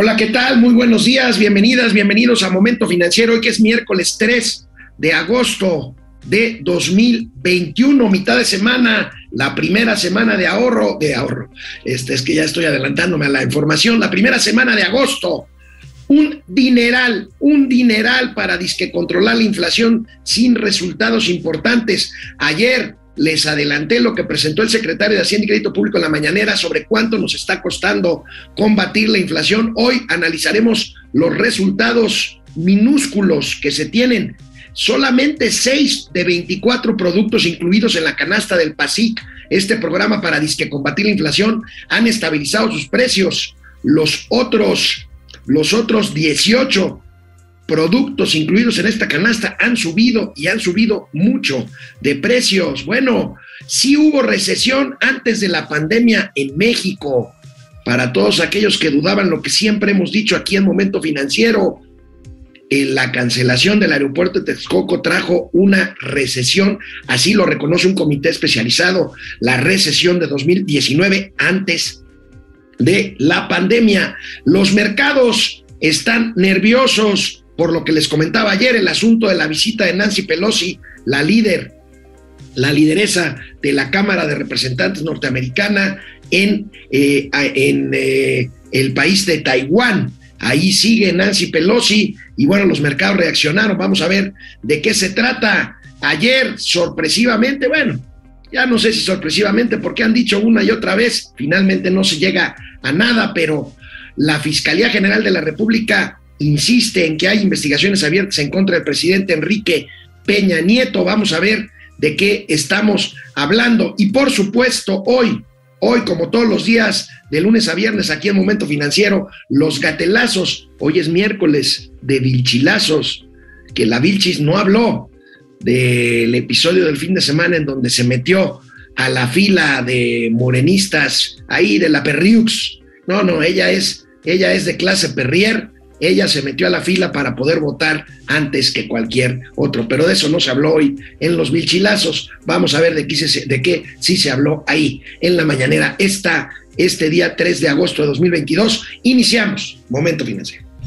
Hola, ¿qué tal? Muy buenos días, bienvenidas, bienvenidos a Momento Financiero, hoy que es miércoles 3 de agosto de 2021, mitad de semana, la primera semana de ahorro, de ahorro, este es que ya estoy adelantándome a la información, la primera semana de agosto, un dineral, un dineral para disque controlar la inflación sin resultados importantes. Ayer les adelanté lo que presentó el secretario de Hacienda y Crédito Público en la mañanera sobre cuánto nos está costando combatir la inflación. Hoy analizaremos los resultados minúsculos que se tienen. Solamente 6 de 24 productos incluidos en la canasta del PASIC, este programa para disque combatir la inflación, han estabilizado sus precios. Los otros, los otros 18 productos incluidos en esta canasta han subido y han subido mucho de precios. Bueno, sí hubo recesión antes de la pandemia en México. Para todos aquellos que dudaban lo que siempre hemos dicho aquí en Momento Financiero, en la cancelación del aeropuerto de Texcoco trajo una recesión, así lo reconoce un comité especializado, la recesión de 2019 antes de la pandemia. Los mercados están nerviosos por lo que les comentaba ayer, el asunto de la visita de Nancy Pelosi, la líder, la lideresa de la Cámara de Representantes norteamericana en, eh, eh, el país de Taiwán. Ahí sigue Nancy Pelosi y bueno, los mercados reaccionaron. Vamos a ver de qué se trata. Ayer, sorpresivamente, bueno, ya no sé si sorpresivamente, porque han dicho una y otra vez, finalmente no se llega a nada, pero la Fiscalía General de la República insiste en que hay investigaciones abiertas en contra del presidente Enrique Peña Nieto. Vamos a ver de qué estamos hablando. Y por supuesto, hoy, hoy como todos los días, de lunes a viernes aquí en Momento Financiero, los gatelazos. Hoy es miércoles de Vilchilazos, que la Vilchis no habló del episodio del fin de semana en donde se metió a la fila de morenistas ahí de la Perriux. No, no, ella es, ella es de clase Perrier ella se metió a la fila para poder votar antes que cualquier otro, pero de eso no se habló hoy en los milchilazos. Vamos a ver de qué, sí se habló ahí en la mañanera. Esta, este día 3 de agosto de 2022, iniciamos Momento Financiero.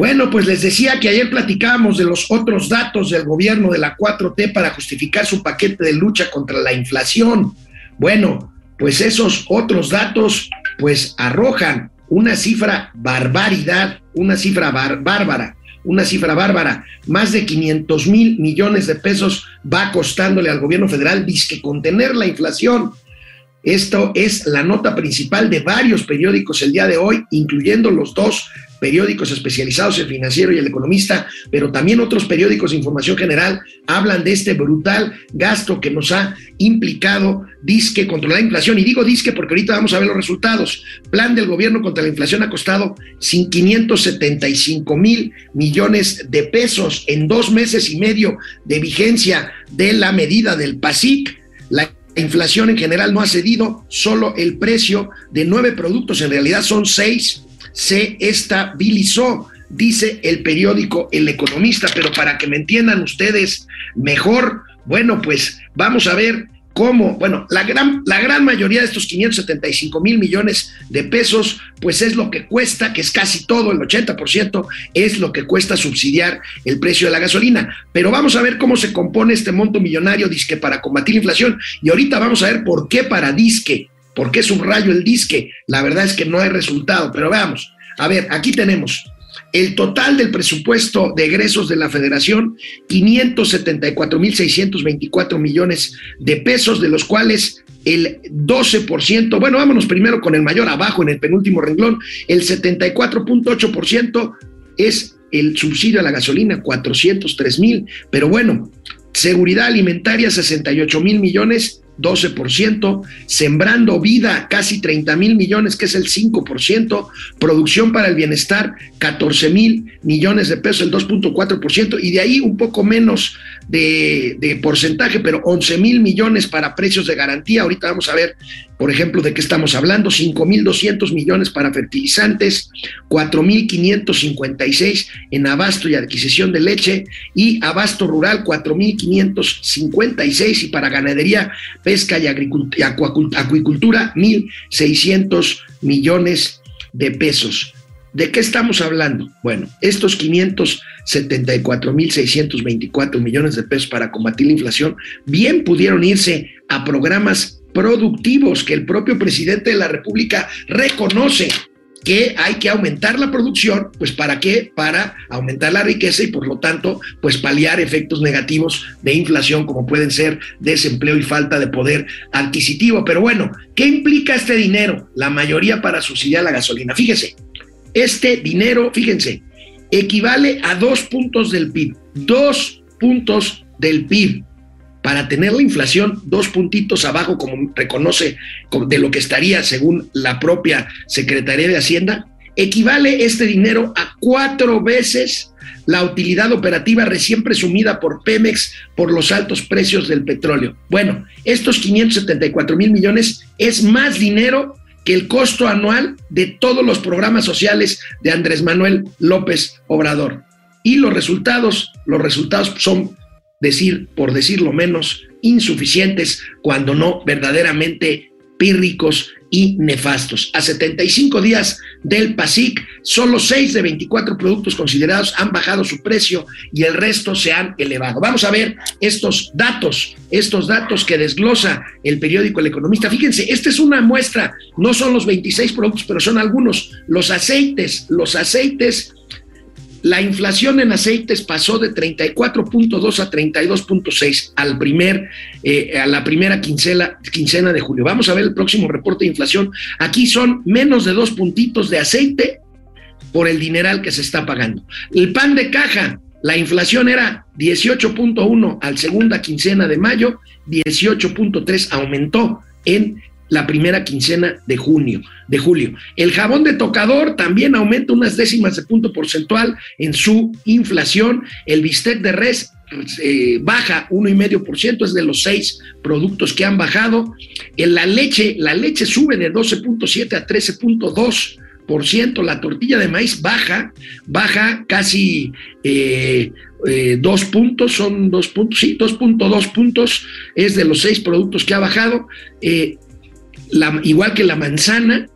Bueno, pues les decía que ayer platicábamos de los otros datos del gobierno de la 4T para justificar su paquete de lucha contra la inflación. Bueno, pues esos otros datos pues arrojan una cifra barbaridad, una cifra bárbara, una cifra bárbara. Más de 500 mil millones de pesos va costándole al gobierno federal disque contener la inflación. Esto es la nota principal de varios periódicos el día de hoy, incluyendo los dos periódicos especializados, el financiero y el economista, pero también otros periódicos de información general hablan de este brutal gasto que nos ha implicado disque controlar la inflación. Y digo disque porque ahorita vamos a ver los resultados. Plan del gobierno contra la inflación ha costado 575 mil millones de pesos en dos meses y medio de vigencia de la medida del PASIC. La inflación en general no ha cedido, solo el precio de nueve productos, en realidad son seis, se estabilizó, dice el periódico El Economista, pero para que me entiendan ustedes mejor, bueno, pues vamos a ver cómo, bueno, la gran, la gran mayoría de estos 575 mil millones de pesos, pues es lo que cuesta, que es casi todo, el 80% es lo que cuesta subsidiar el precio de la gasolina. Pero vamos a ver cómo se compone este monto millonario disque para combatir la inflación. Y ahorita vamos a ver por qué para disque, por qué subrayo el disque. La verdad es que no hay resultado, pero veamos. A ver, aquí tenemos el total del presupuesto de egresos de la federación, 574.624 millones de pesos, de los cuales el 12%, bueno, vámonos primero con el mayor abajo en el penúltimo renglón, el 74.8% es el subsidio a la gasolina, 403 mil, pero bueno, seguridad alimentaria, 68 mil millones, 12%, Sembrando Vida, casi 30 mil millones, que es el 5%, Producción para el Bienestar, 14 mil millones de pesos, el 2.4%, y de ahí un poco menos de, porcentaje, pero 11 mil millones para precios de garantía. Ahorita vamos a ver, por ejemplo, de qué estamos hablando, 5 mil 200 millones para fertilizantes, 4 mil 556 en abasto y adquisición de leche, y abasto rural, 4 mil 556, y para ganadería, pesca y acuicultura, 1.600 millones de pesos. ¿De qué estamos hablando? Bueno, estos 574.624 millones de pesos para combatir la inflación bien pudieron irse a programas productivos que el propio presidente de la República reconoce que hay que aumentar la producción, pues ¿para qué? Para aumentar la riqueza y por lo tanto, pues paliar efectos negativos de inflación como pueden ser desempleo y falta de poder adquisitivo. Pero bueno, ¿qué implica este dinero? La mayoría para subsidiar la gasolina. Fíjese, este dinero, fíjense, equivale a dos puntos del PIB, dos puntos del PIB para tener la inflación dos puntitos abajo, como reconoce de lo que estaría según la propia Secretaría de Hacienda, equivale este dinero a cuatro veces la utilidad operativa recién presumida por Pemex por los altos precios del petróleo. Bueno, estos 574 mil millones es más dinero que el costo anual de todos los programas sociales de Andrés Manuel López Obrador. Y los resultados, los resultados son decir, por decirlo menos, insuficientes, cuando no verdaderamente pírricos y nefastos. A 75 días del PASIC, solo 6 de 24 productos considerados han bajado su precio y el resto se han elevado. Vamos a ver estos datos, estos datos que desglosa el periódico El Economista. Fíjense, esta es una muestra, no son los 26 productos, pero son algunos. Los aceites, los aceites la inflación en aceites pasó de 34.2 a 32.6 al primer, eh, a la primera quincena, quincena de julio. Vamos a ver el próximo reporte de inflación. Aquí son menos de dos puntitos de aceite por el dineral que se está pagando. El pan de caja, la inflación era 18.1 al segunda quincena de mayo, 18.3 aumentó en la primera quincena de junio, de julio. El jabón de tocador también aumenta unas décimas de punto porcentual en su inflación. El bistec de res eh, baja 1,5%, es de los seis productos que han bajado. En la leche, la leche sube de 12.7 a 13.2%. La tortilla de maíz baja, baja casi eh, eh, dos puntos, son dos puntos, sí, 2.2 puntos, es de los seis productos que ha bajado igual que la manzana,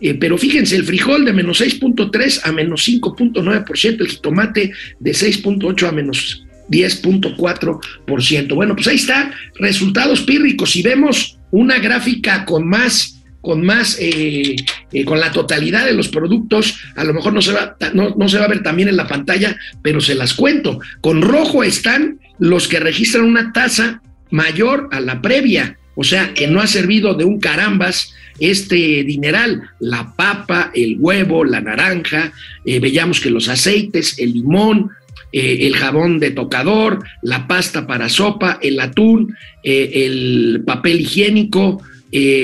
eh, pero fíjense, el frijol de menos 6.3 a menos 5.9%, el jitomate de 6.8 a menos 10.4%. Bueno, pues ahí está, resultados pírricos. Si vemos una gráfica con más, con más, eh, eh, con la totalidad de los productos, a lo mejor no se, va, no, no se va a ver también en la pantalla, pero se las cuento. Con rojo están los que registran una tasa mayor a la previa. O sea, que no ha servido de un carambas este dineral, la papa, el huevo, la naranja, eh, veíamos que los aceites, el limón, eh, el jabón de tocador, la pasta para sopa, el atún, eh, el papel higiénico,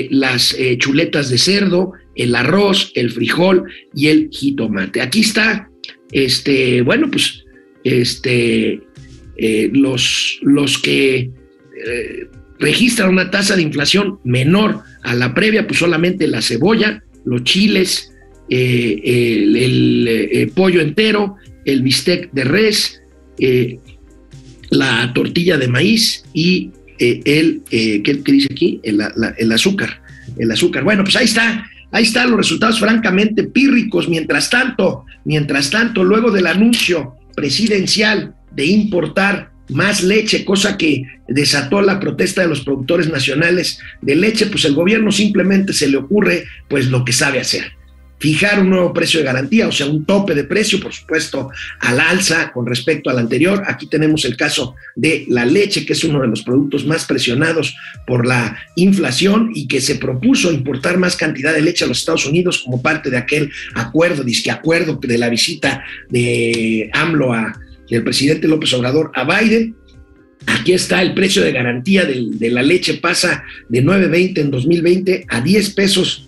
las chuletas de cerdo, el arroz, el frijol y el jitomate. Aquí está, este, bueno, pues, este, los, los que registra una tasa de inflación menor a la previa, pues solamente la cebolla, los chiles, eh, el, eh, pollo entero, el bistec de res, eh, la tortilla de maíz y el, ¿qué, dice aquí? El, el, azúcar, el azúcar. Bueno, pues ahí está, ahí están los resultados francamente pírricos. Mientras tanto, mientras tanto, luego del anuncio presidencial de importar más leche, cosa que desató la protesta de los productores nacionales de leche, pues el gobierno simplemente se le ocurre pues lo que sabe hacer. Fijar un nuevo precio de garantía, o sea, un tope de precio, por supuesto, al alza con respecto al anterior. Aquí tenemos el caso de la leche, que es uno de los productos más presionados por la inflación y que se propuso importar más cantidad de leche a los Estados Unidos como parte de aquel acuerdo, disque acuerdo de la visita de AMLO a, del presidente López Obrador a Biden. Aquí está el precio de garantía de, la leche pasa de 9.20 en 2020 a 10 pesos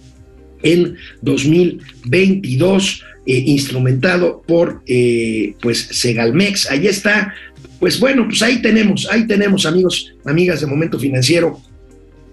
en 2022, eh, instrumentado por eh, pues Segalmex. Ahí está. Pues bueno, pues ahí tenemos, ahí tenemos, amigos, amigas de Momento Financiero,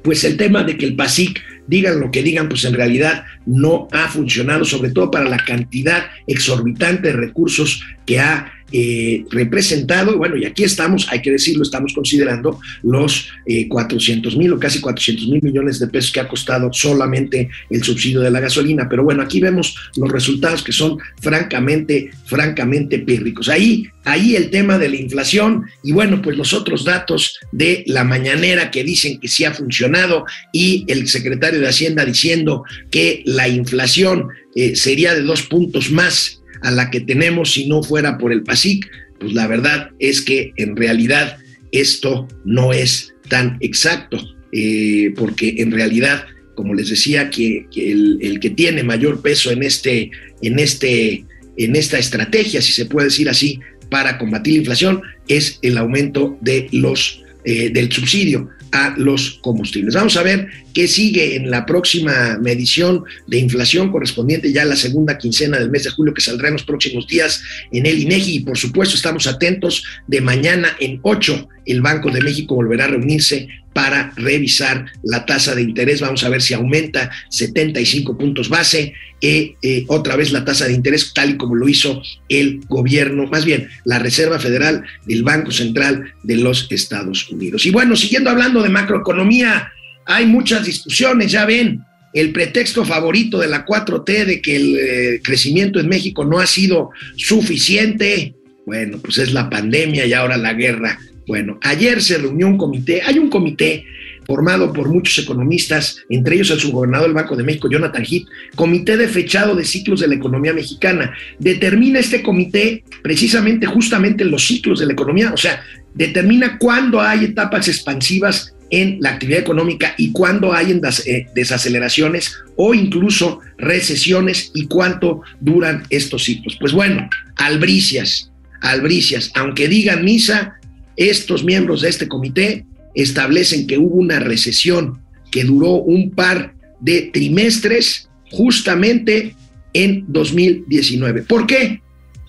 pues el tema de que el PASIC digan lo que digan, pues en realidad no ha funcionado, sobre todo para la cantidad exorbitante de recursos que ha eh, representado, bueno, y aquí estamos, hay que decirlo, estamos considerando los 400 eh, mil o casi 400 mil millones de pesos que ha costado solamente el subsidio de la gasolina, pero bueno, aquí vemos los resultados que son francamente, francamente pírricos. Ahí, ahí el tema de la inflación y bueno, pues los otros datos de la mañanera que dicen que sí ha funcionado y el secretario de Hacienda diciendo que la inflación eh, sería de dos puntos más a la que tenemos si no fuera por el PASIC, pues la verdad es que en realidad esto no es tan exacto, eh, porque en realidad, como les decía, que, el, que tiene mayor peso en, este, en, este, en esta estrategia, si se puede decir así, para combatir la inflación, es el aumento de los, eh, del subsidio a los combustibles. Vamos a ver qué sigue en la próxima medición de inflación correspondiente ya a la segunda quincena del mes de julio que saldrá en los próximos días en el INEGI y por supuesto estamos atentos de mañana en 8 el Banco de México volverá a reunirse para revisar la tasa de interés. Vamos a ver si aumenta 75 puntos base. Eh, eh, otra vez la tasa de interés, tal y como lo hizo el gobierno, más bien la Reserva Federal del Banco Central de los Estados Unidos. Y bueno, siguiendo hablando de macroeconomía, hay muchas discusiones, ya ven, el pretexto favorito de la 4T de que el eh, crecimiento en México no ha sido suficiente. Bueno, pues es la pandemia y ahora la guerra bueno, ayer se reunió un comité, hay un comité formado por muchos economistas, entre ellos el subgobernador del Banco de México, Jonathan Heath, comité de fechado de ciclos de la economía mexicana. Determina este comité precisamente justamente los ciclos de la economía, o sea, determina cuándo hay etapas expansivas en la actividad económica y cuándo hay eh, desaceleraciones o incluso recesiones y cuánto duran estos ciclos. Pues bueno, albricias, albricias, aunque digan misa, estos miembros de este comité establecen que hubo una recesión que duró un par de trimestres justamente en 2019. ¿Por qué?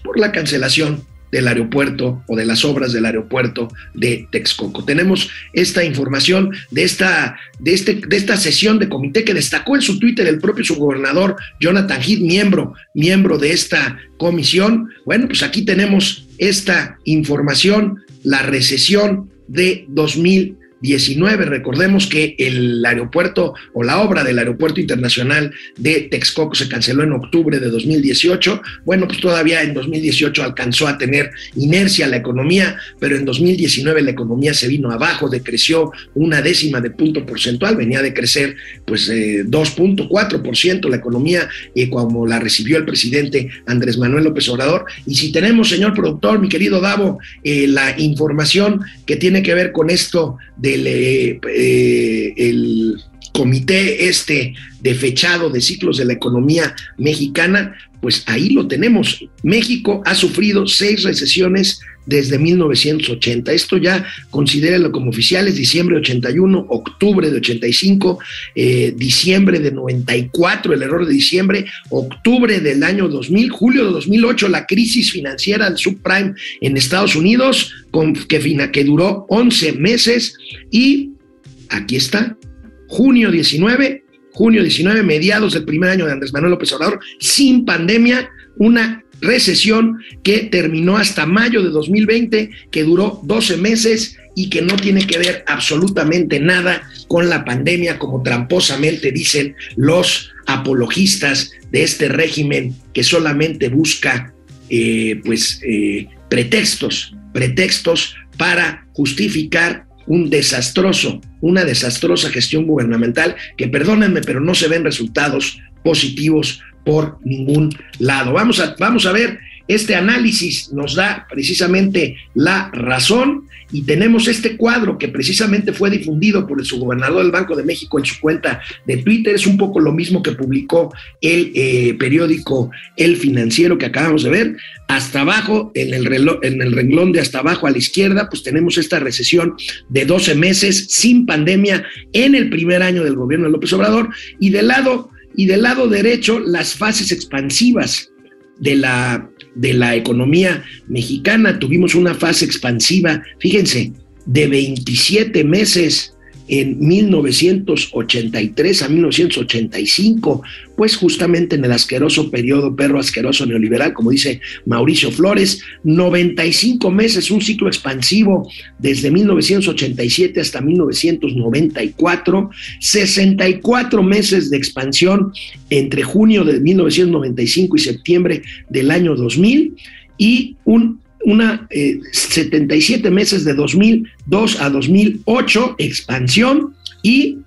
Por la cancelación del aeropuerto o de las obras del aeropuerto de Texcoco. Tenemos esta información de esta, de, este, de esta sesión de comité que destacó en su Twitter el propio subgobernador Jonathan Heath, miembro, miembro de esta comisión. Bueno, pues aquí tenemos esta información la recesión de 2000 19. Recordemos que el aeropuerto o la obra del aeropuerto internacional de Texcoco se canceló en octubre de 2018. Bueno, pues todavía en 2018 alcanzó a tener inercia la economía, pero en 2019 la economía se vino abajo, decreció una décima de punto porcentual, venía de crecer pues eh, 2.4% la economía eh, como la recibió el presidente Andrés Manuel López Obrador. Y si tenemos, señor productor, mi querido Davo, eh, la información que tiene que ver con esto de eh, el, comité este de fechado de ciclos de la economía mexicana, pues ahí lo tenemos. México ha sufrido seis recesiones desde 1980. Esto ya considéralo como oficiales, diciembre de 81, octubre de 85, eh, diciembre de 94, el error de diciembre, octubre del año 2000, julio de 2008, la crisis financiera del subprime en Estados Unidos, que, que duró 11 meses, y aquí está, junio 19, junio 19, mediados del primer año de Andrés Manuel López Obrador, sin pandemia, una recesión que terminó hasta mayo de 2020, que duró 12 meses y que no tiene que ver absolutamente nada con la pandemia, como tramposamente dicen los apologistas de este régimen que solamente busca eh, pues eh, pretextos, pretextos para justificar un desastroso, una desastrosa gestión gubernamental que, perdónenme, pero no se ven resultados positivos por ningún lado. Vamos a, vamos a ver, este análisis nos da precisamente la razón y tenemos este cuadro que precisamente fue difundido por el subgobernador del Banco de México en su cuenta de Twitter. Es un poco lo mismo que publicó el eh, periódico El Financiero que acabamos de ver. Hasta abajo, en el, reloj, en el renglón de hasta abajo a la izquierda, pues tenemos esta recesión de 12 meses sin pandemia en el primer año del gobierno de López Obrador. Y del lado, y del lado derecho, las fases expansivas de la de la economía mexicana. Tuvimos una fase expansiva, fíjense, de 27 meses en 1983 a 1985, pues justamente en el asqueroso periodo perro asqueroso neoliberal, como dice Mauricio Flores, 95 meses, un ciclo expansivo desde 1987 hasta 1994, 64 meses de expansión entre junio de 1995 y septiembre del año 2000 y un una 77 eh, meses de 2002 a 2008, expansión, y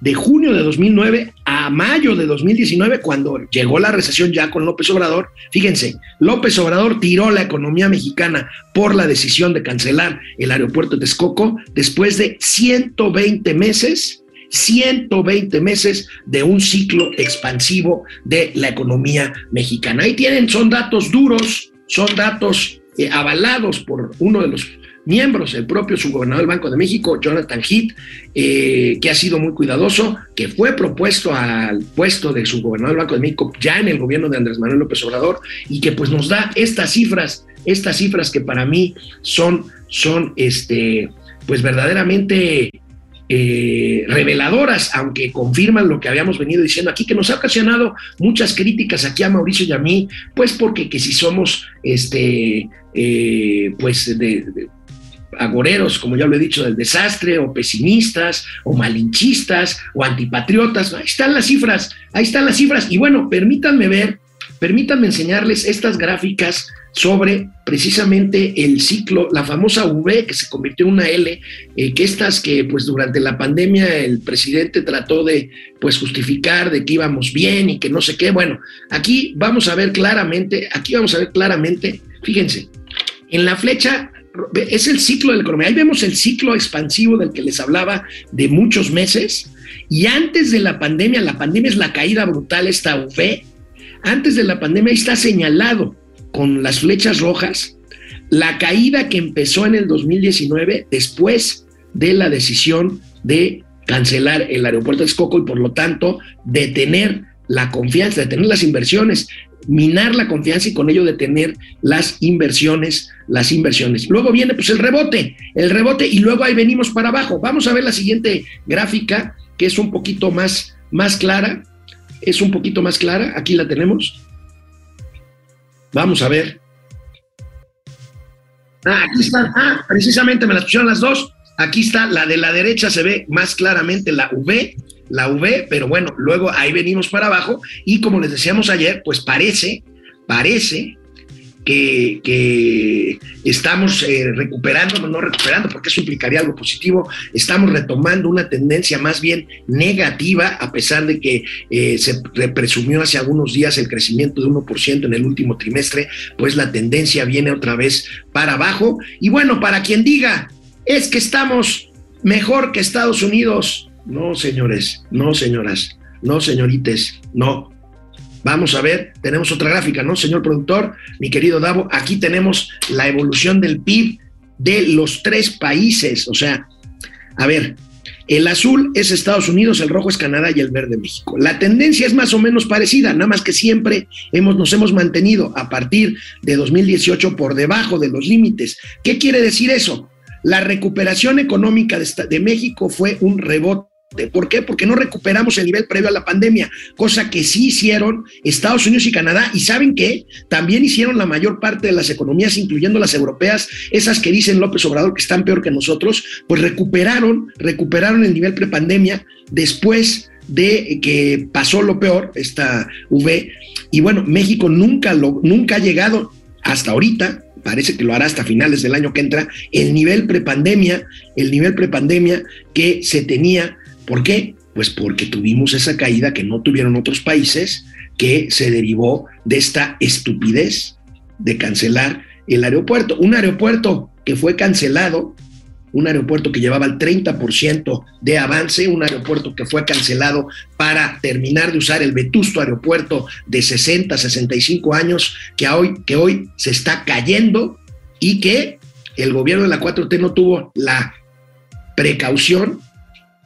de junio de 2009 a mayo de 2019, cuando llegó la recesión ya con López Obrador, fíjense, López Obrador tiró la economía mexicana por la decisión de cancelar el aeropuerto de Texcoco después de 120 meses 120 meses de un ciclo expansivo de la economía mexicana. Ahí tienen, son datos duros, son datos eh, avalados por uno de los miembros, el propio subgobernador del Banco de México, Jonathan Heath, eh, que ha sido muy cuidadoso, que fue propuesto al puesto de subgobernador del Banco de México ya en el gobierno de Andrés Manuel López Obrador y que pues nos da estas cifras, estas cifras que para mí son, son este, pues verdaderamente eh, reveladoras, aunque confirman lo que habíamos venido diciendo aquí, que nos ha ocasionado muchas críticas aquí a Mauricio y a mí, pues porque que si somos este, eh, pues de, agoreros, como ya lo he dicho, del desastre, o pesimistas, o malinchistas, o antipatriotas. Ahí están las cifras, ahí están las cifras. Y bueno, permítanme ver, permítanme enseñarles estas gráficas sobre precisamente el ciclo, la famosa V que se convirtió en una L, eh, que estas que pues durante la pandemia el presidente trató de pues justificar de que íbamos bien y que no sé qué. Bueno, aquí vamos a ver claramente, aquí vamos a ver claramente, fíjense, en la flecha es el ciclo de la economía. Ahí vemos el ciclo expansivo del que les hablaba de muchos meses. Y antes de la pandemia, la pandemia es la caída brutal, esta V. Antes de la pandemia está señalado con las flechas rojas la caída que empezó en el 2019 después de la decisión de cancelar el aeropuerto de Texcoco y por lo tanto detener la confianza, detener las inversiones, minar la confianza y con ello detener las inversiones, las inversiones. Luego viene pues el rebote, el rebote y luego ahí venimos para abajo. Vamos a ver la siguiente gráfica que es un poquito más, más clara, es un poquito más clara, aquí la tenemos. Vamos a ver. Ah, aquí están. Ah, precisamente me las pusieron las dos. Aquí está, la de la derecha se ve más claramente la V, la V, pero bueno, luego ahí venimos para abajo y como les decíamos ayer, pues parece, parece que, estamos eh, recuperando, no recuperando, porque eso implicaría algo positivo, estamos retomando una tendencia más bien negativa, a pesar de que eh, se presumió hace algunos días el crecimiento de 1% en el último trimestre, pues la tendencia viene otra vez para abajo. Y bueno, para quien diga, es que estamos mejor que Estados Unidos, no señores, no señoras, no señorites, no, Vamos a ver, tenemos otra gráfica, ¿no, señor productor? Mi querido Davo, aquí tenemos la evolución del PIB de los tres países. O sea, a ver, el azul es Estados Unidos, el rojo es Canadá y el verde México. La tendencia es más o menos parecida, nada más que siempre hemos, nos hemos mantenido a partir de 2018 por debajo de los límites. ¿Qué quiere decir eso? La recuperación económica de, de México fue un rebote ¿Por qué? Porque no recuperamos el nivel previo a la pandemia, cosa que sí hicieron Estados Unidos y Canadá. Y saben qué? También hicieron la mayor parte de las economías, incluyendo las europeas, esas que dicen López Obrador que están peor que nosotros, pues recuperaron, recuperaron el nivel prepandemia después de que pasó lo peor, esta V. Y bueno, México nunca, lo, nunca ha llegado hasta ahorita, parece que lo hará hasta finales del año que entra, el nivel prepandemia, el nivel prepandemia que se tenía ¿Por qué? Pues porque tuvimos esa caída que no tuvieron otros países, que se derivó de esta estupidez de cancelar el aeropuerto. Un aeropuerto que fue cancelado un aeropuerto que llevaba el 30% de avance, un aeropuerto que fue cancelado para terminar de usar el vetusto aeropuerto de 60, 65 años, que hoy, que hoy se está cayendo y que el gobierno de la 4T no tuvo la precaución,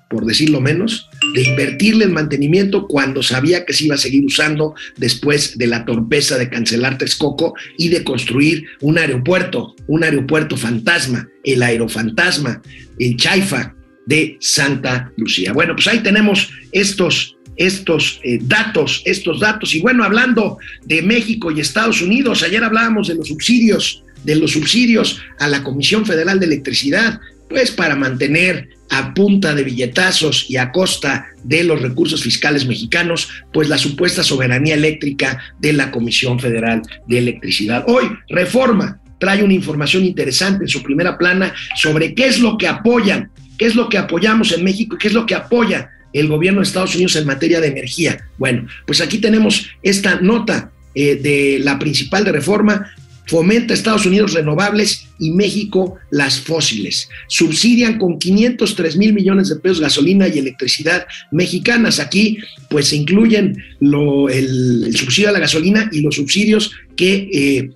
por decirlo menos, de invertirle en mantenimiento cuando sabía que se iba a seguir usando después de la torpeza de cancelar Texcoco y de construir un aeropuerto, un aeropuerto fantasma, el aerofantasma en Chaifa de Santa Lucía. Bueno, pues ahí tenemos estos estos eh, datos, estos datos. Y bueno, hablando de México y Estados Unidos, ayer hablábamos de los subsidios, de los subsidios a la Comisión Federal de Electricidad, pues para mantener a punta de billetazos y a costa de los recursos fiscales mexicanos, pues la supuesta soberanía eléctrica de la Comisión Federal de Electricidad. Hoy, Reforma trae una información interesante en su primera plana sobre qué es lo que apoyan, qué es lo que apoyamos en México y qué es lo que apoya el gobierno de Estados Unidos en materia de energía. Bueno, pues aquí tenemos esta nota eh, de la principal de reforma fomenta Estados Unidos renovables y México las fósiles. Subsidian con 503 mil millones de pesos gasolina y electricidad mexicanas. Aquí pues se incluyen el, subsidio a la gasolina y los subsidios que eh,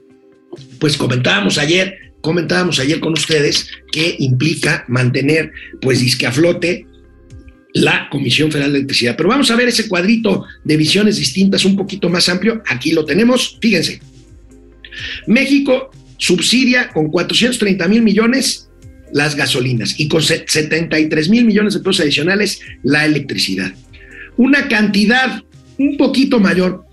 pues comentábamos ayer, comentábamos ayer con ustedes que implica mantener pues disque a flote la Comisión Federal de Electricidad. Pero vamos a ver ese cuadrito de visiones distintas un poquito más amplio. Aquí lo tenemos. Fíjense. México subsidia con 430 mil millones las gasolinas y con 73 mil millones de pesos adicionales la electricidad. Una cantidad un poquito mayor,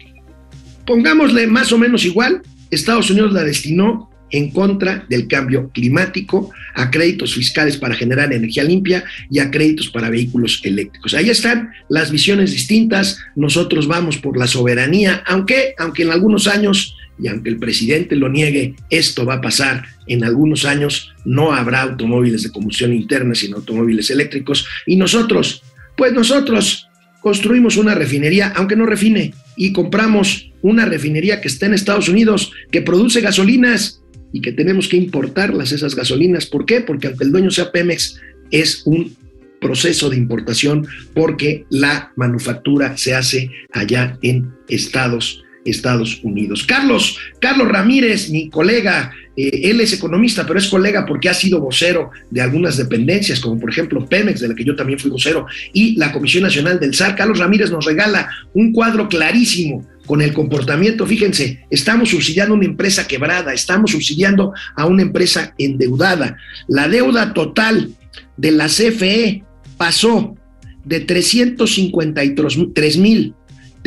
pongámosle más o menos igual, Estados Unidos la destinó en contra del cambio climático, a créditos fiscales para generar energía limpia y a créditos para vehículos eléctricos. Ahí están las visiones distintas. Nosotros vamos por la soberanía, aunque, aunque en algunos años y aunque el presidente lo niegue, esto va a pasar en algunos años, no habrá automóviles de combustión interna, sino automóviles eléctricos. Y nosotros, pues nosotros construimos una refinería, aunque no refine, y compramos una refinería que está en Estados Unidos, que produce gasolinas y que tenemos que importarlas esas gasolinas. ¿Por qué? Porque aunque el dueño sea Pemex, es un proceso de importación porque la manufactura se hace allá en Estados Unidos Estados Unidos. Carlos, Carlos Ramírez, mi colega, eh, él es economista, pero es colega porque ha sido vocero de algunas dependencias, como por ejemplo Pemex, de la que yo también fui vocero, y la Comisión Nacional del SAR. Carlos Ramírez nos regala un cuadro clarísimo con el comportamiento. Fíjense, estamos subsidiando una empresa quebrada, estamos subsidiando a una empresa endeudada. La deuda total de la CFE pasó de 353 mil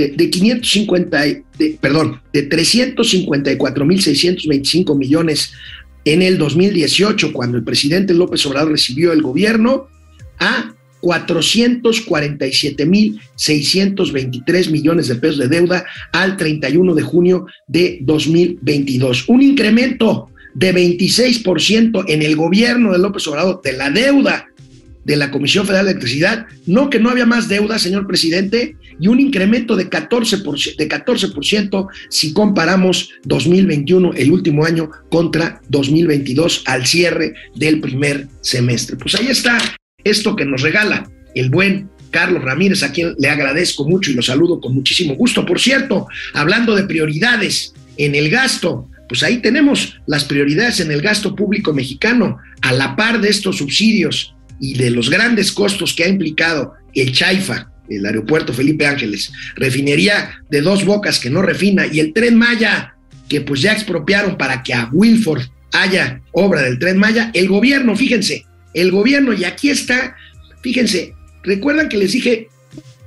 de, 550, de, perdón, de 354.625 millones en el 2018, cuando el presidente López Obrador recibió el gobierno, a 447.623 millones de pesos de deuda al 31 de junio de 2022. Un incremento de 26% en el gobierno de López Obrador de la deuda de la Comisión Federal de Electricidad, no que no había más deuda, señor presidente, y un incremento de 14%, de 14% si comparamos 2021, el último año, contra 2022 al cierre del primer semestre. Pues ahí está esto que nos regala el buen Carlos Ramírez, a quien le agradezco mucho y lo saludo con muchísimo gusto. Por cierto, hablando de prioridades en el gasto, pues ahí tenemos las prioridades en el gasto público mexicano, a la par de estos subsidios y de los grandes costos que ha implicado el Chaifa, el aeropuerto Felipe Ángeles, refinería de dos bocas que no refina y el tren Maya, que pues ya expropiaron para que a Wilford haya obra del tren Maya, el gobierno, fíjense, el gobierno, y aquí está, fíjense, recuerdan que les dije,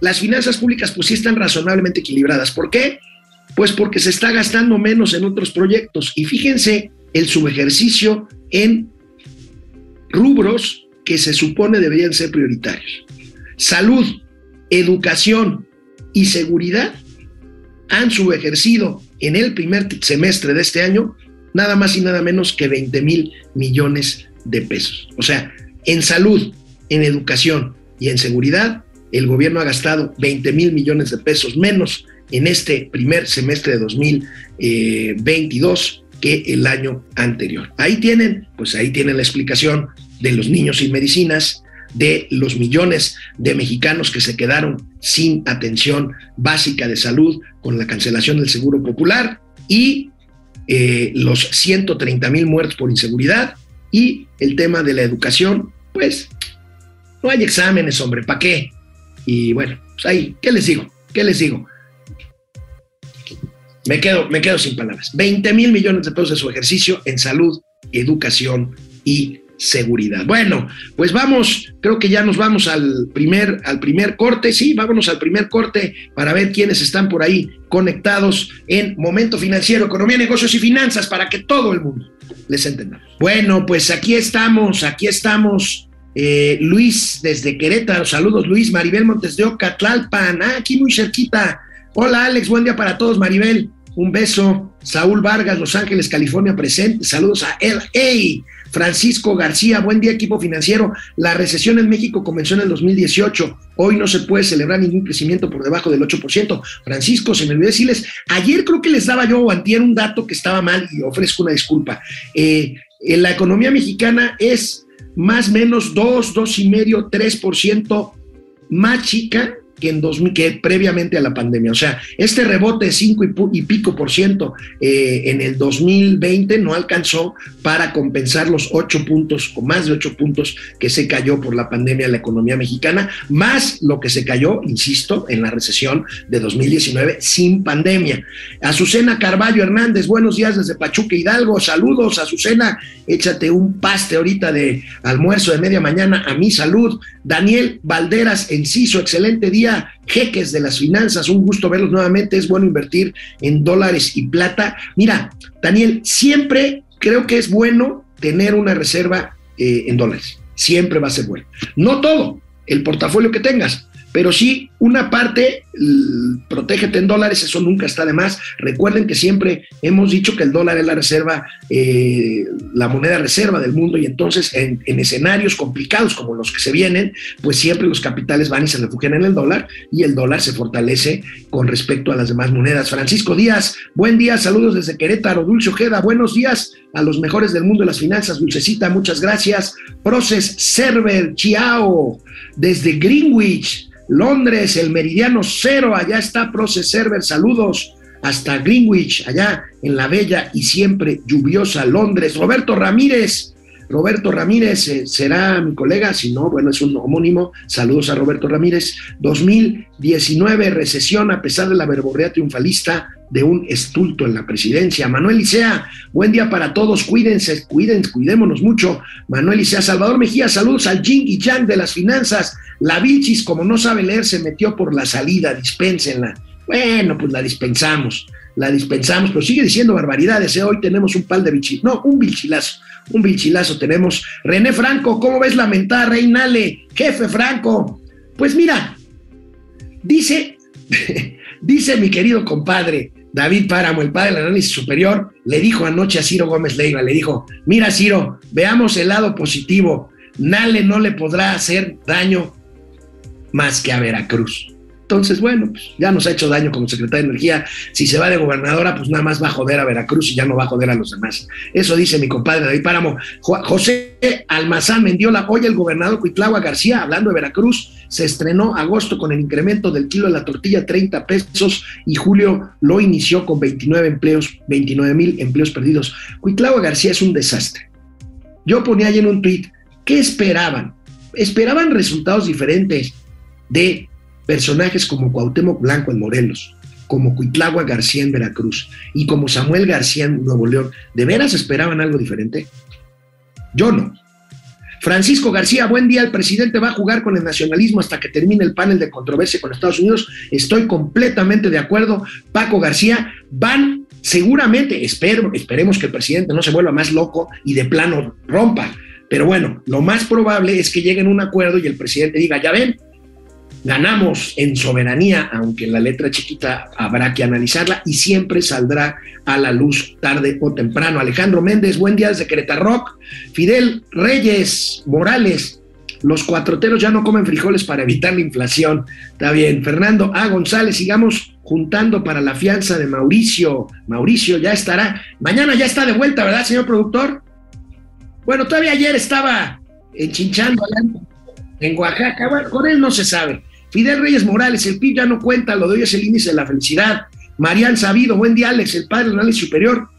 las finanzas públicas pues sí están razonablemente equilibradas. ¿Por qué? Pues porque se está gastando menos en otros proyectos. Y fíjense el subejercicio en rubros que se supone deberían ser prioritarios. Salud, educación y seguridad han subejercido en el primer semestre de este año nada más y nada menos que 20 mil millones de pesos. O sea, en salud, en educación y en seguridad, el gobierno ha gastado 20 mil millones de pesos menos en este primer semestre de 2022 que el año anterior. Ahí tienen, pues ahí tienen la explicación de los niños sin medicinas, de los millones de mexicanos que se quedaron sin atención básica de salud con la cancelación del Seguro Popular y eh, los 130 mil muertos por inseguridad y el tema de la educación, pues no hay exámenes, hombre, ¿para qué? Y bueno, pues ahí, ¿qué les digo? ¿Qué les digo? Me quedo, me quedo sin palabras. 20 mil millones de pesos de su ejercicio en salud, educación y seguridad. Bueno, pues vamos, creo que ya nos vamos al primer, al primer corte, sí, vámonos al primer corte para ver quiénes están por ahí conectados en Momento Financiero, Economía, Negocios y Finanzas, para que todo el mundo les entienda. Bueno, pues aquí estamos, aquí estamos. Eh, Luis desde Querétaro, saludos Luis, Maribel Montes de Oca, Tlalpan, aquí muy cerquita. Hola Alex, buen día para todos, Maribel, un beso. Saúl Vargas, Los Ángeles, California, presente. Saludos a LA. Francisco García, buen día equipo financiero. La recesión en México comenzó en el 2018. Hoy no se puede celebrar ningún crecimiento por debajo del 8%. Francisco, se me olvidó decirles, ayer creo que les daba yo o un dato que estaba mal y ofrezco una disculpa. Eh, en la economía mexicana es más o menos 2, 2,5, 3% más chica que, en 2000, que previamente a la pandemia. O sea, este rebote de 5 y, pico por ciento eh, en el 2020 no alcanzó para compensar los 8 puntos o más de 8 puntos que se cayó por la pandemia en la economía mexicana, más lo que se cayó, insisto, en la recesión de 2019 sin pandemia. Azucena Carballo Hernández, buenos días desde Pachuca Hidalgo, saludos Azucena, échate un paste ahorita de almuerzo de media mañana a mi salud. Daniel Valderas Enciso, excelente día jeques de las finanzas, un gusto verlos nuevamente, es bueno invertir en dólares y plata. Mira, Daniel, siempre creo que es bueno tener una reserva eh, en dólares, siempre va a ser bueno. No todo, el portafolio que tengas, pero sí una parte, protégete en dólares, eso nunca está de más. Recuerden que siempre hemos dicho que el dólar es la reserva, eh, la moneda reserva del mundo y entonces en, escenarios complicados como los que se vienen, pues siempre los capitales van y se refugian en el dólar y el dólar se fortalece con respecto a las demás monedas. Francisco Díaz, buen día, saludos desde Querétaro. Dulce Ojeda, buenos días a los mejores del mundo de las finanzas. Dulcecita, muchas gracias. Proces Server, Chiao, desde Greenwich. Londres, el meridiano cero, allá está Process Server, saludos hasta Greenwich, allá en la bella y siempre lluviosa Londres. Roberto Ramírez, Roberto Ramírez eh, será mi colega, si no, bueno, es un homónimo. Saludos a Roberto Ramírez. 2019, recesión a pesar de la verborrea triunfalista de un estulto en la presidencia. Manuel Licea, buen día para todos, cuídense, cuídense, cuidémonos mucho. Manuel Licea, Salvador Mejía, saludos al Jing y Yang de las finanzas. La Vilchis, como no sabe leer, se metió por la salida, dispénsenla. Bueno, pues la dispensamos, la dispensamos, pero sigue diciendo barbaridades. ¿eh? Hoy tenemos un pal de bichi, no, un bichilazo, un bichilazo tenemos. René Franco, ¿cómo ves la mentada, Reinale? Jefe Franco, pues mira, dice, dice mi querido compadre David Páramo, el padre del análisis superior, le dijo anoche a Ciro Gómez Leiva, le dijo, mira Ciro, veamos el lado positivo, Nale no le podrá hacer daño más que a Veracruz. Entonces, bueno, pues ya nos ha hecho daño como secretaria de Energía. Si se va de gobernadora, pues nada más va a joder a Veracruz y ya no va a joder a los demás. Eso dice mi compadre David Páramo. José Almazán Mendiola, hoy el gobernador Cuitlagua García, hablando de Veracruz, se estrenó agosto con el incremento del kilo de la tortilla 30 pesos y julio lo inició con 29 empleos, 29 mil empleos perdidos. Cuitlagua García es un desastre. Yo ponía ahí en un tuit, ¿qué esperaban? Esperaban resultados diferentes de personajes como Cuauhtémoc Blanco en Morelos, como Cuitlagua García en Veracruz y como Samuel García en Nuevo León, ¿de veras esperaban algo diferente? Yo no. Francisco García, buen día. El presidente va a jugar con el nacionalismo hasta que termine el panel de controversia con Estados Unidos. Estoy completamente de acuerdo. Paco García, van seguramente, espero, esperemos que el presidente no se vuelva más loco y de plano rompa. Pero bueno, lo más probable es que lleguen a un acuerdo y el presidente diga, ya ven, ganamos en soberanía, aunque la letra chiquita habrá que analizarla y siempre saldrá a la luz tarde o temprano. Alejandro Méndez, buen día desde Querétaro Rock. Fidel Reyes Morales, los cuatroteros ya no comen frijoles para evitar la inflación. Está bien. Fernando A. González, sigamos juntando para la fianza de Mauricio. Mauricio ya estará. Mañana ya está de vuelta, ¿verdad, señor productor? Bueno, todavía ayer estaba enchinchando en Oaxaca. Bueno, con él no se sabe. Fidel Reyes Morales, el PIB ya no cuenta, lo de hoy es el índice de la felicidad. Marian Sabido, buen día, Alex, el padre del análisis superior,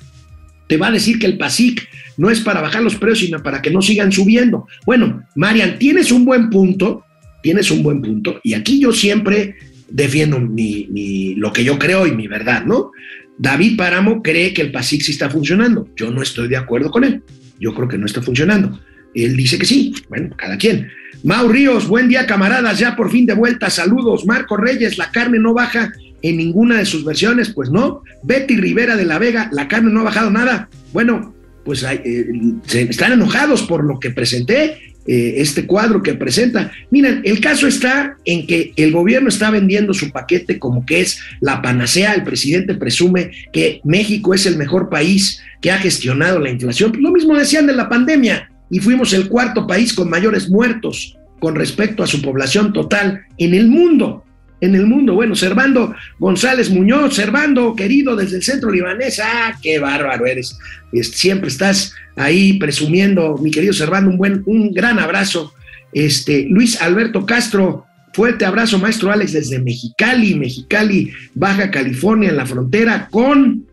te va a decir que el PASIC no es para bajar los precios, sino para que no sigan subiendo. Bueno, Marian, tienes un buen punto, tienes un buen punto, y aquí yo siempre defiendo mi, mi, lo que yo creo y mi verdad, ¿no? David Páramo cree que el PASIC sí está funcionando. Yo no estoy de acuerdo con él. Yo creo que no está funcionando. Él dice que sí. Bueno, cada quien. Mau Ríos, buen día, camaradas. Ya por fin de vuelta. Saludos. Marco Reyes, la carne no baja en ninguna de sus versiones. Pues no. Betty Rivera de la Vega, la carne no ha bajado nada. Bueno, pues eh, se están enojados por lo que presenté eh, este cuadro que presenta. Miren, el caso está en que el gobierno está vendiendo su paquete como que es la panacea. El presidente presume que México es el mejor país que ha gestionado la inflación. Pues lo mismo decían de la pandemia y fuimos el cuarto país con mayores muertos con respecto a su población total en el mundo. En el mundo, bueno, Servando González Muñoz, Servando, querido desde el centro libanés, ah, qué bárbaro eres. Siempre estás ahí presumiendo, mi querido Servando, un buen, un gran abrazo. Este, Luis Alberto Castro, fuerte abrazo, maestro Alex, desde Mexicali, Mexicali, Baja California, en la frontera con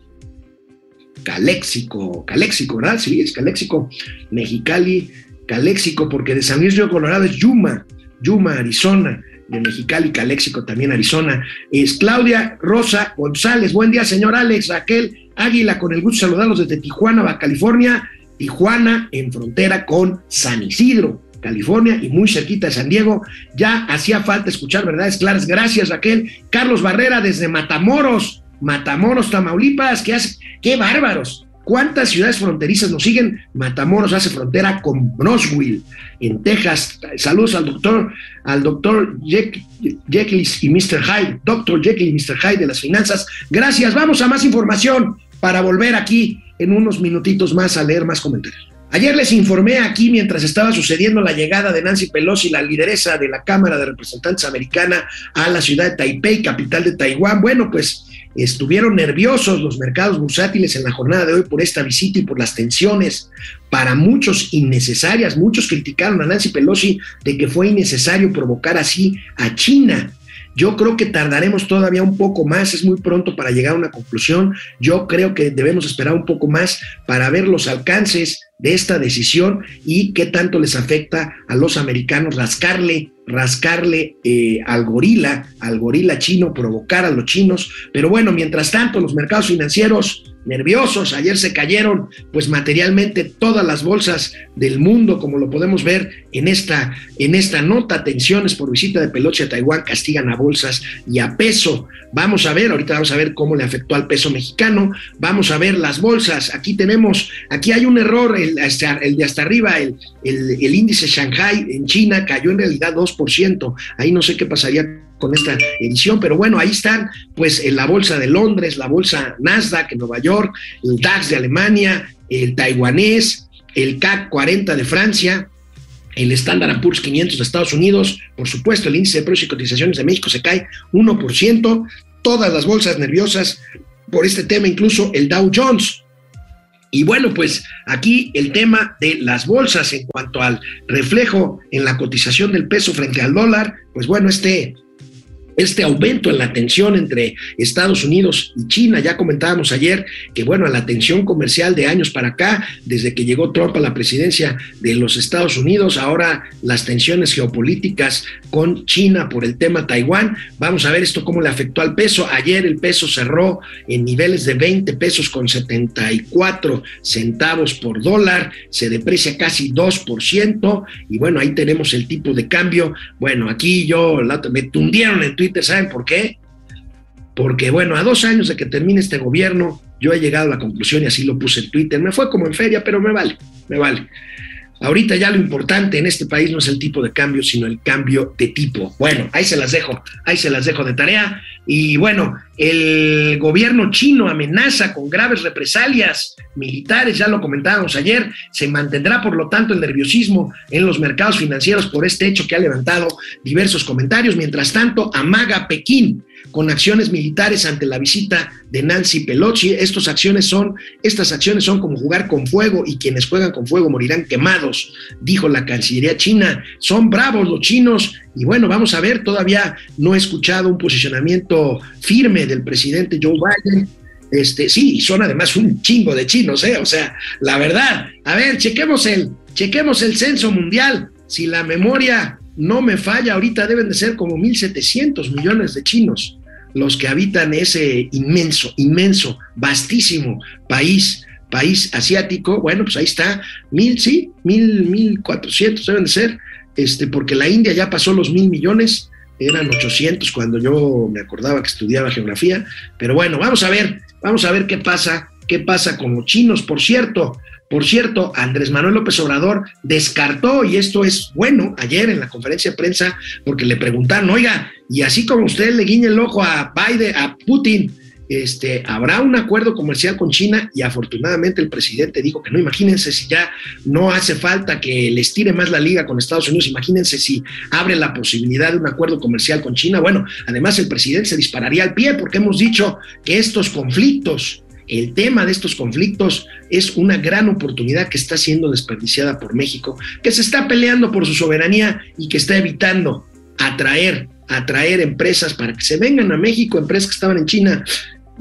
Caléxico, Caléxico, ¿verdad? Sí, es Caléxico, Mexicali, Caléxico, porque de San Luis Río Colorado es Yuma, Yuma, Arizona, de Mexicali, Caléxico, también Arizona. Es Claudia Rosa González, buen día, señor Alex, Raquel Águila, con el gusto de saludarlos desde Tijuana, California, Tijuana en frontera con San Isidro. California y muy cerquita de San Diego. Ya hacía falta escuchar verdades claras. Gracias, Raquel. Carlos Barrera desde Matamoros, Matamoros, Tamaulipas. ¿Qué, hace? ¡Qué bárbaros! ¿Cuántas ciudades fronterizas nos siguen? Matamoros hace frontera con Broswell, en Texas. Saludos al doctor, al doctor Jekyll y Mr. Hyde, doctor Jekyll y Mr. Hyde de las finanzas. Gracias. Vamos a más información para volver aquí en unos minutitos más a leer más comentarios. Ayer les informé aquí mientras estaba sucediendo la llegada de Nancy Pelosi, la lideresa de la Cámara de Representantes americana, a la ciudad de Taipei, capital de Taiwán. Bueno, pues estuvieron nerviosos los mercados bursátiles en la jornada de hoy por esta visita y por las tensiones, para muchos innecesarias. Muchos criticaron a Nancy Pelosi de que fue innecesario provocar así a China. Yo creo que tardaremos todavía un poco más, es muy pronto para llegar a una conclusión. Yo creo que debemos esperar un poco más para ver los alcances de esta decisión y qué tanto les afecta a los americanos rascarle, rascarle eh, al gorila, al gorila chino, provocar a los chinos. Pero bueno, mientras tanto, los mercados financieros nerviosos. Ayer se cayeron, pues materialmente, todas las bolsas del mundo, como lo podemos ver en esta, en esta nota. Tensiones por visita de Peloche a Taiwán castigan a bolsas y a peso. Vamos a ver, ahorita vamos a ver cómo le afectó al peso mexicano. Vamos a ver las bolsas. Aquí tenemos, aquí hay un error, el, de hasta arriba, el, el, índice Shanghai en China cayó en realidad 2%. Ahí no sé qué pasaría con esta edición, pero bueno, ahí están pues en la bolsa de Londres, la bolsa Nasdaq en Nueva York, el DAX de Alemania, el taiwanés, el CAC 40 de Francia, el Standard Poor's 500 de Estados Unidos, por supuesto, el índice de precios y cotizaciones de México se cae 1%, todas las bolsas nerviosas por este tema, incluso el Dow Jones. Y bueno, pues aquí el tema de las bolsas en cuanto al reflejo en la cotización del peso frente al dólar, pues bueno, este este aumento en la tensión entre Estados Unidos y China. Ya comentábamos ayer que, bueno, la tensión comercial de años para acá, desde que llegó Trump a la presidencia de los Estados Unidos, ahora las tensiones geopolíticas con China por el tema Taiwán. Vamos a ver esto cómo le afectó al peso. Ayer el peso cerró en niveles de 20 pesos con 74 centavos por dólar, se deprecia casi 2%, y bueno, ahí tenemos el tipo de cambio. Bueno, aquí yo me tundieron en Twitter, ¿saben por qué? Porque, bueno, a dos años de que termine este gobierno, yo he llegado a la conclusión y así lo puse en Twitter. Me fue como en feria, pero me vale, me vale. Ahorita ya lo importante en este país no es el tipo de cambio, sino el cambio de tipo. Bueno, ahí se las dejo, ahí se las dejo de tarea. Y bueno, el gobierno chino amenaza con graves represalias militares, ya lo comentábamos ayer, se mantendrá por lo tanto el nerviosismo en los mercados financieros por este hecho que ha levantado diversos comentarios. Mientras tanto, amaga Pekín con acciones militares ante la visita de Nancy Pelosi. Estas acciones son, estas acciones son como jugar con fuego y quienes juegan con fuego morirán quemados, dijo la Cancillería china. Son bravos los chinos y bueno, vamos a ver, todavía no he escuchado un posicionamiento firme del presidente Joe Biden. Este, sí, son además un chingo de chinos, ¿eh? O sea, la verdad. A ver, chequemos el, chequemos el censo mundial. Si la memoria no me falla, ahorita deben de ser como 1.700 millones de chinos los que habitan ese inmenso, inmenso, vastísimo país, país asiático. Bueno, pues ahí está, mil, sí, mil, mil cuatrocientos deben de ser, este, porque la India ya pasó los mil millones, eran 800 cuando yo me acordaba que estudiaba geografía, pero bueno, vamos a ver, vamos a ver qué pasa, qué pasa con los chinos. Por cierto, por cierto, Andrés Manuel López Obrador descartó, y esto es bueno, ayer en la conferencia de prensa, porque le preguntaron, oiga, y así como usted le guiña el ojo a Biden, a Putin, este, habrá un acuerdo comercial con China y afortunadamente el presidente dijo que no, imagínense si ya no hace falta que les tire más la liga con Estados Unidos, imagínense si abre la posibilidad de un acuerdo comercial con China. Bueno, además el presidente se dispararía al pie porque hemos dicho que estos conflictos el tema de estos conflictos es una gran oportunidad que está siendo desperdiciada por México, que se está peleando por su soberanía y que está evitando atraer, atraer empresas para que se vengan a México, empresas que estaban en China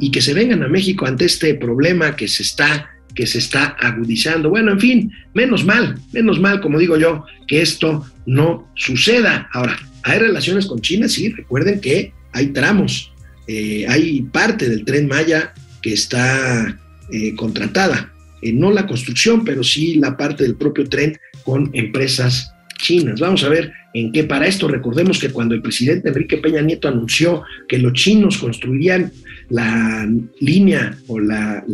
y que se vengan a México ante este problema que se está que se está agudizando. Bueno, en fin, menos mal, menos mal, como digo yo, que esto no suceda. Ahora, hay relaciones con China, sí, recuerden que hay tramos, eh, hay parte del tren Maya que está eh, contratada, eh, no la construcción, pero sí la parte del propio tren con empresas chinas. Vamos a ver en qué para esto recordemos que cuando el presidente Enrique Peña Nieto anunció que los chinos construirían la línea o la,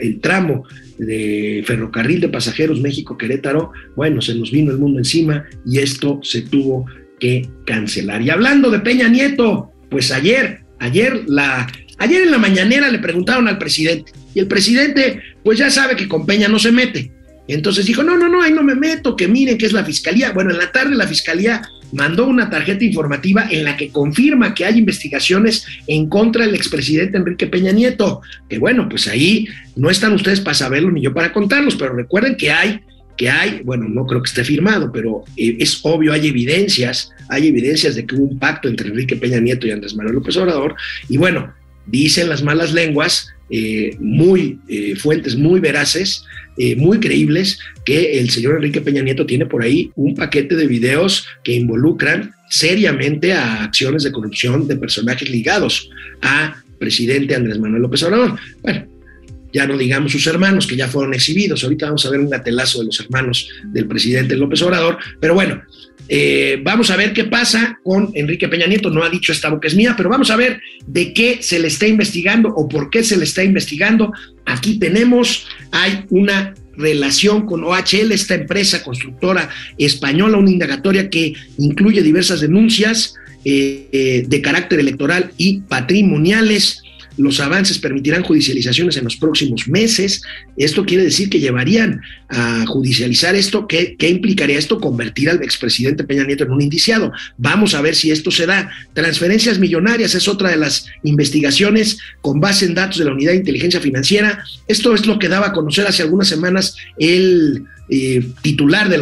el tramo de ferrocarril de pasajeros México-Querétaro, bueno, se nos vino el mundo encima y esto se tuvo que cancelar. Y hablando de Peña Nieto, pues ayer, ayer la Ayer en la mañanera le preguntaron al presidente y el presidente pues ya sabe que con Peña no se mete. Entonces dijo, no, no, no, ahí no me meto, que miren que es la fiscalía. Bueno, en la tarde la fiscalía mandó una tarjeta informativa en la que confirma que hay investigaciones en contra del expresidente Enrique Peña Nieto. Que bueno, pues ahí no están ustedes para saberlo ni yo para contarlos, pero recuerden que hay que hay, bueno, no creo que esté firmado, pero eh, es obvio, hay evidencias, hay evidencias de que hubo un pacto entre Enrique Peña Nieto y Andrés Manuel López Obrador, y bueno, dicen las malas lenguas, eh, muy eh, fuentes muy veraces, eh, muy creíbles, que el señor Enrique Peña Nieto tiene por ahí un paquete de videos que involucran seriamente a acciones de corrupción de personajes ligados a presidente Andrés Manuel López Obrador. Bueno, ya no digamos sus hermanos que ya fueron exhibidos. Ahorita vamos a ver un gatelazo de los hermanos del presidente López Obrador, pero bueno, eh, vamos a ver qué pasa con Enrique Peña Nieto. No ha dicho esta boca es mía, pero vamos a ver de qué se le está investigando o por qué se le está investigando. Aquí tenemos, hay una relación con OHL, esta empresa constructora española, una indagatoria que incluye diversas denuncias eh, eh, de carácter electoral y patrimoniales los avances permitirán judicializaciones en los próximos meses. Esto quiere decir que llevarían a judicializar esto. ¿Qué, implicaría esto? Convertir al expresidente Peña Nieto en un indiciado. Vamos a ver si esto se da. Transferencias millonarias es otra de las investigaciones con base en datos de la Unidad de Inteligencia Financiera. Esto es lo que daba a conocer hace algunas semanas el eh, titular de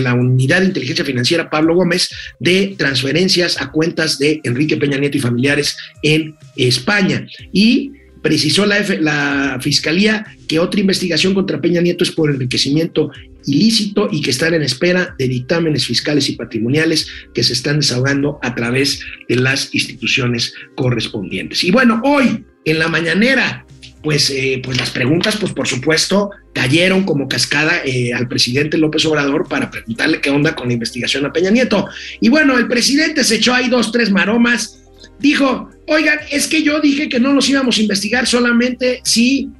la, Unidad de Inteligencia Financiera, Pablo Gómez, de transferencias a cuentas de Enrique Peña Nieto y familiares en España. Y precisó la, la, Fiscalía que otra investigación contra Peña Nieto es por enriquecimiento ilícito y que están en espera de dictámenes fiscales y patrimoniales que se están desahogando a través de las instituciones correspondientes. Y bueno, hoy en la mañanera pues, eh, pues las preguntas, pues por supuesto, cayeron como cascada eh, al presidente López Obrador para preguntarle qué onda con la investigación a Peña Nieto. Y bueno, el presidente se echó ahí dos, tres maromas. Dijo, oigan, es que yo dije que no los íbamos a investigar solamente si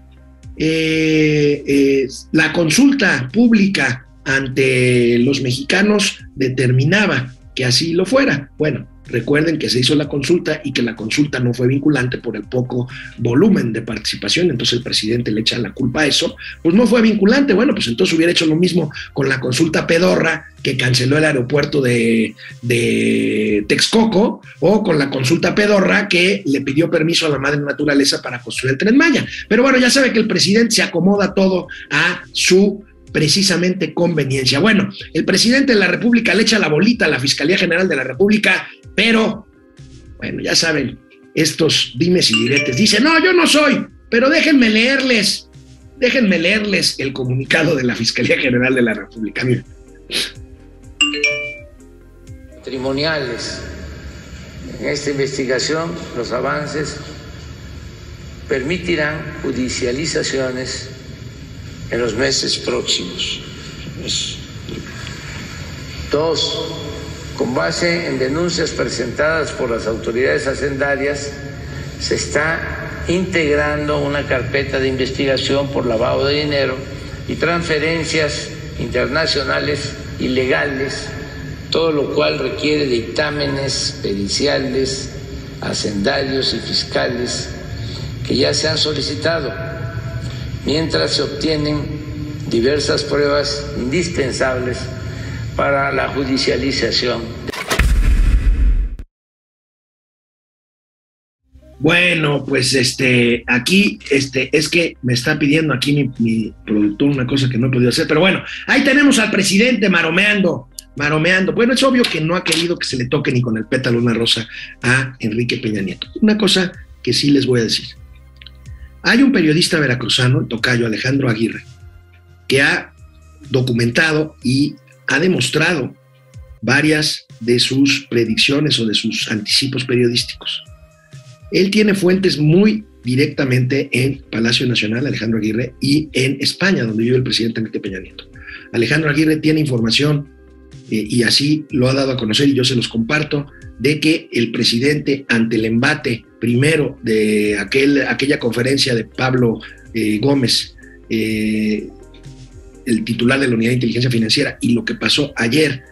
eh, la consulta pública ante los mexicanos determinaba que así lo fuera. Bueno, recuerden que se hizo la consulta y que la consulta no fue vinculante por el poco volumen de participación, entonces el presidente le echa la culpa a eso, pues no fue vinculante, bueno, pues entonces hubiera hecho lo mismo con la consulta pedorra que canceló el aeropuerto de, Texcoco o con la consulta pedorra que le pidió permiso a la madre naturaleza para construir el tren Maya. Pero bueno, ya sabe que el presidente se acomoda todo a su precisamente conveniencia. Bueno, el presidente de la República le echa la bolita a la Fiscalía General de la República, pero, bueno, ya saben, estos dimes y diretes. Dice, no, yo no soy, pero déjenme leerles, déjenme leerles el comunicado de la Fiscalía General de la República. Miren. Patrimoniales. En esta investigación, los avances permitirán judicializaciones en los meses próximos. Dos, con base en denuncias presentadas por las autoridades hacendarias, se está integrando una carpeta de investigación por lavado de dinero y transferencias internacionales ilegales, todo lo cual requiere dictámenes periciales, hacendarios y fiscales que ya se han solicitado mientras se obtienen diversas pruebas indispensables para la judicialización. Bueno, pues este, aquí, este, es que me está pidiendo aquí mi, mi, productor una cosa que no he podido hacer, pero bueno, ahí tenemos al presidente maromeando, maromeando. Bueno, es obvio que no ha querido que se le toque ni con el pétalo una rosa a Enrique Peña Nieto. Una cosa que sí les voy a decir. Hay un periodista veracruzano, el tocayo Alejandro Aguirre, que ha documentado y ha demostrado varias de sus predicciones o de sus anticipos periodísticos. Él tiene fuentes muy directamente en Palacio Nacional, Alejandro Aguirre, y en España, donde vive el presidente Enrique Peña Nieto. Alejandro Aguirre tiene información eh, y así lo ha dado a conocer y yo se los comparto, de que el presidente ante el embate primero de aquel, aquella conferencia de Pablo eh, Gómez, eh, el titular de la Unidad de Inteligencia Financiera, y lo que pasó ayer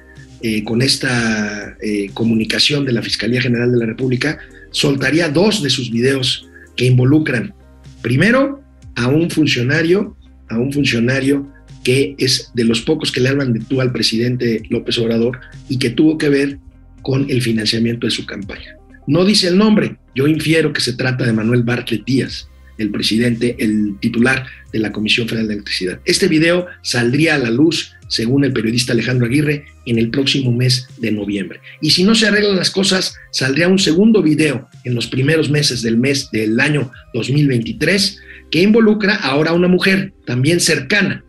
eh, con esta comunicación de la Fiscalía General de la República, soltaría dos de sus videos que involucran, primero, a un funcionario, a un funcionario que es de los pocos que le hablan de tú al presidente López Obrador y que tuvo que ver con el financiamiento de su campaña. No dice el nombre, yo infiero que se trata de Manuel Bartlett Díaz, el presidente, el titular de la Comisión Federal de Electricidad. Este video saldría a la luz, según el periodista Alejandro Aguirre, en el próximo mes de noviembre. Y si no se arreglan las cosas, saldría un segundo video en los primeros meses del mes del año 2023 que involucra ahora a una mujer también cercana,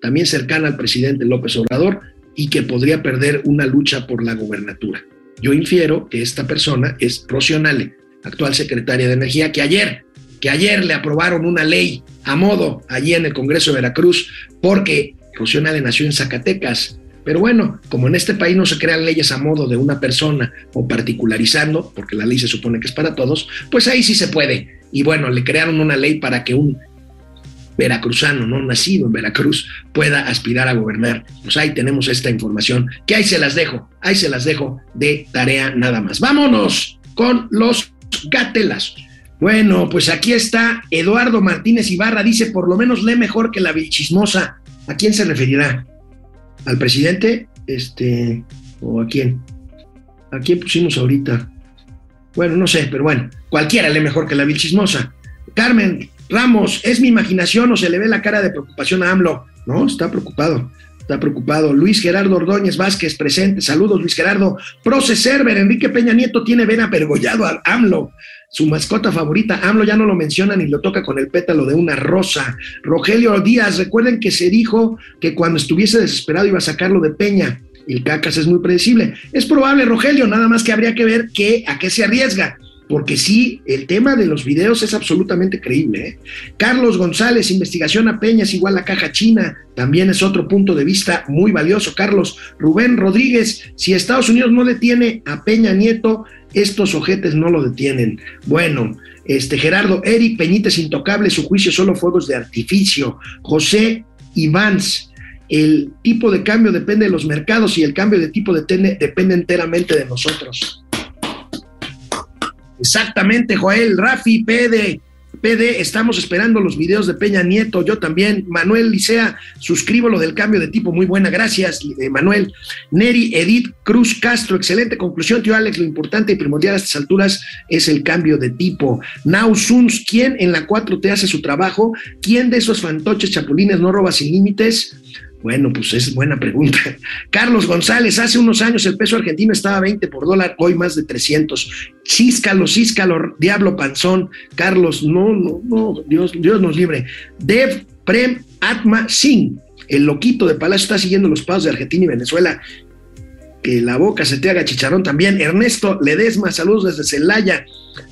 también cercana al presidente López Obrador y que podría perder una lucha por la gobernatura. Yo infiero que esta persona es Rocionale, actual secretaria de Energía, que ayer, que ayer le aprobaron una ley a modo allí en el Congreso de Veracruz, porque Rocionale nació en Zacatecas. Pero bueno, como en este país no se crean leyes a modo de una persona o particularizando, porque la ley se supone que es para todos, pues ahí sí se puede. Y bueno, le crearon una ley para que un veracruzano, no nacido en Veracruz, pueda aspirar a gobernar. Pues ahí tenemos esta información, que ahí se las dejo, ahí se las dejo de tarea nada más. Vámonos con los gatelas. Bueno, pues aquí está Eduardo Martínez Ibarra, dice, por lo menos lee mejor que la vilchismosa. ¿A quién se referirá? ¿Al presidente? Este, ¿o a quién? ¿A quién pusimos ahorita? Bueno, no sé, pero bueno, cualquiera lee mejor que la vilchismosa. Carmen Ramos, ¿es mi imaginación o se le ve la cara de preocupación a AMLO? No, está preocupado, está preocupado. Luis Gerardo Ordóñez Vázquez, presente. Saludos, Luis Gerardo. Proce Server, Enrique Peña Nieto tiene vena pergollado al AMLO. Su mascota favorita, AMLO ya no lo menciona ni lo toca con el pétalo de una rosa. Rogelio Díaz, recuerden que se dijo que cuando estuviese desesperado iba a sacarlo de Peña. El cacas es muy predecible. Es probable, Rogelio, nada más que habría que ver qué, a qué se arriesga porque sí, el tema de los videos es absolutamente creíble. ¿eh? Carlos González, investigación a Peña es igual a caja china, también es otro punto de vista muy valioso. Carlos Rubén Rodríguez, si Estados Unidos no detiene a Peña Nieto, estos ojetes no lo detienen. Bueno, este Gerardo Eric Peñites intocable, su juicio solo fuegos de artificio. José Ivans, el tipo de cambio depende de los mercados y el cambio de tipo depende enteramente de nosotros. Exactamente, Joel, Rafi, Pede, PD, estamos esperando los videos de Peña Nieto, yo también. Manuel Licea, suscribo lo del cambio de tipo, muy buena, gracias, eh, Manuel. Neri, Edith Cruz Castro, excelente conclusión, tío Alex, lo importante y primordial a estas alturas es el cambio de tipo. Now Suns, ¿quién en la 4 te hace su trabajo? ¿Quién de esos fantoches chapulines no roba sin límites? Bueno, pues es buena pregunta. Carlos González, hace unos años el peso argentino estaba 20 por dólar, hoy más de 300. Císcalo, císcalo, diablo panzón. Carlos, no, no, no, Dios, Dios nos libre. Dev Prem Atma Singh, el loquito de Palacio está siguiendo los pasos de Argentina y Venezuela que la boca se te haga chicharrón también. Ernesto Ledesma, saludos desde Celaya.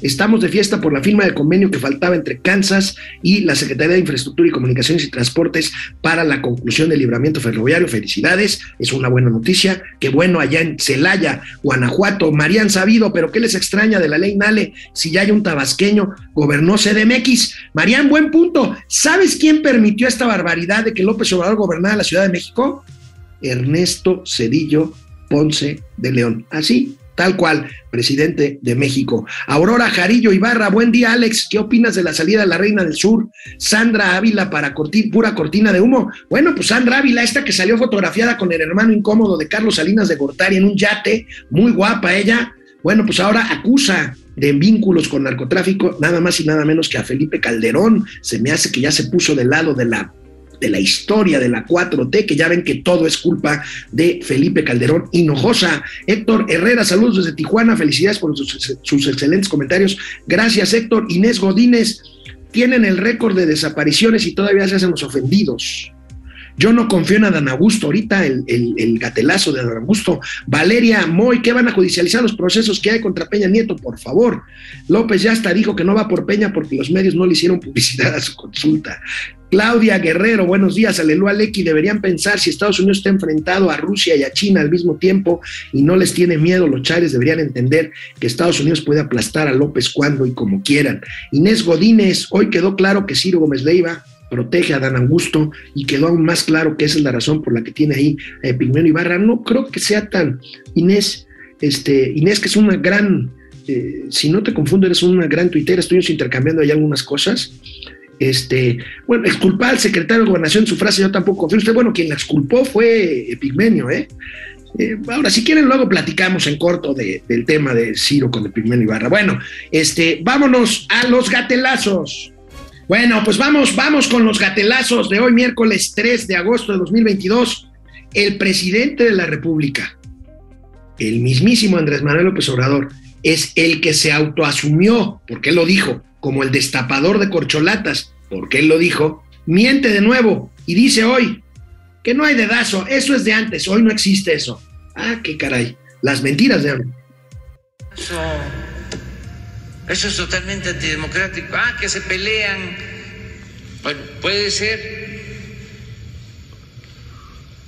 Estamos de fiesta por la firma del convenio que faltaba entre Kansas y la Secretaría de Infraestructura y Comunicaciones y Transportes para la conclusión del libramiento ferroviario. Felicidades, es una buena noticia. Qué bueno allá en Celaya, Guanajuato. Marían Sabido, pero ¿qué les extraña de la ley Nale si ya hay un tabasqueño? Gobernó CDMX. Marían, buen punto. ¿Sabes quién permitió esta barbaridad de que López Obrador gobernara la Ciudad de México? Ernesto Cedillo Ponce de León. Así, tal cual, presidente de México. Aurora Jarillo Ibarra, buen día Alex, ¿qué opinas de la salida de la Reina del Sur? Sandra Ávila para pura cortina de humo. Bueno, pues Sandra Ávila, esta que salió fotografiada con el hermano incómodo de Carlos Salinas de Gortari en un yate, muy guapa ella. Bueno, pues ahora acusa de vínculos con narcotráfico, nada más y nada menos que a Felipe Calderón. Se me hace que ya se puso del lado de la de la historia de la 4T, que ya ven que todo es culpa de Felipe Calderón Hinojosa. Héctor Herrera, saludos desde Tijuana, felicidades por sus, excelentes comentarios. Gracias, Héctor. Inés Godínez, tienen el récord de desapariciones y todavía se hacen los ofendidos. Yo no confío en Adán Augusto, ahorita el, el, gatelazo de Adán Augusto. Valeria Moy, ¿qué van a judicializar los procesos que hay contra Peña Nieto? Por favor. López ya hasta dijo que no va por Peña porque los medios no le hicieron publicidad a su consulta. Claudia Guerrero, buenos días, aleluya Lecky. Deberían pensar si Estados Unidos está enfrentado a Rusia y a China al mismo tiempo y no les tiene miedo, los chares deberían entender que Estados Unidos puede aplastar a López cuando y como quieran. Inés Godínez, hoy quedó claro que Ciro Gómez Leiva protege a Dan Augusto y quedó aún más claro que esa es la razón por la que tiene ahí a Epigmenio Ibarra. No creo que sea tan Inés, este, Inés que es una gran, eh, si no te confundo, eres una gran tuitera, estuvimos intercambiando ahí algunas cosas. Este, bueno, exculpar al secretario de Gobernación, su frase yo tampoco confío. Usted, bueno, quien la exculpó fue Epigmenio, ¿eh? ¿eh? ahora, si quieren, luego platicamos en corto del tema de Ciro con Epigmenio Ibarra. Bueno, este, vámonos a los gatelazos. Bueno, pues vamos, vamos con los gatelazos de hoy, miércoles 3 de agosto de 2022. El presidente de la República, el mismísimo Andrés Manuel López Obrador, es el que se autoasumió, porque él lo dijo, como el destapador de corcholatas, porque él lo dijo, miente de nuevo y dice hoy que no hay dedazo, eso es de antes, hoy no existe eso. Ah, qué caray, las mentiras de antes. Eso es totalmente antidemocrático. Ah, que se pelean. Bueno, puede ser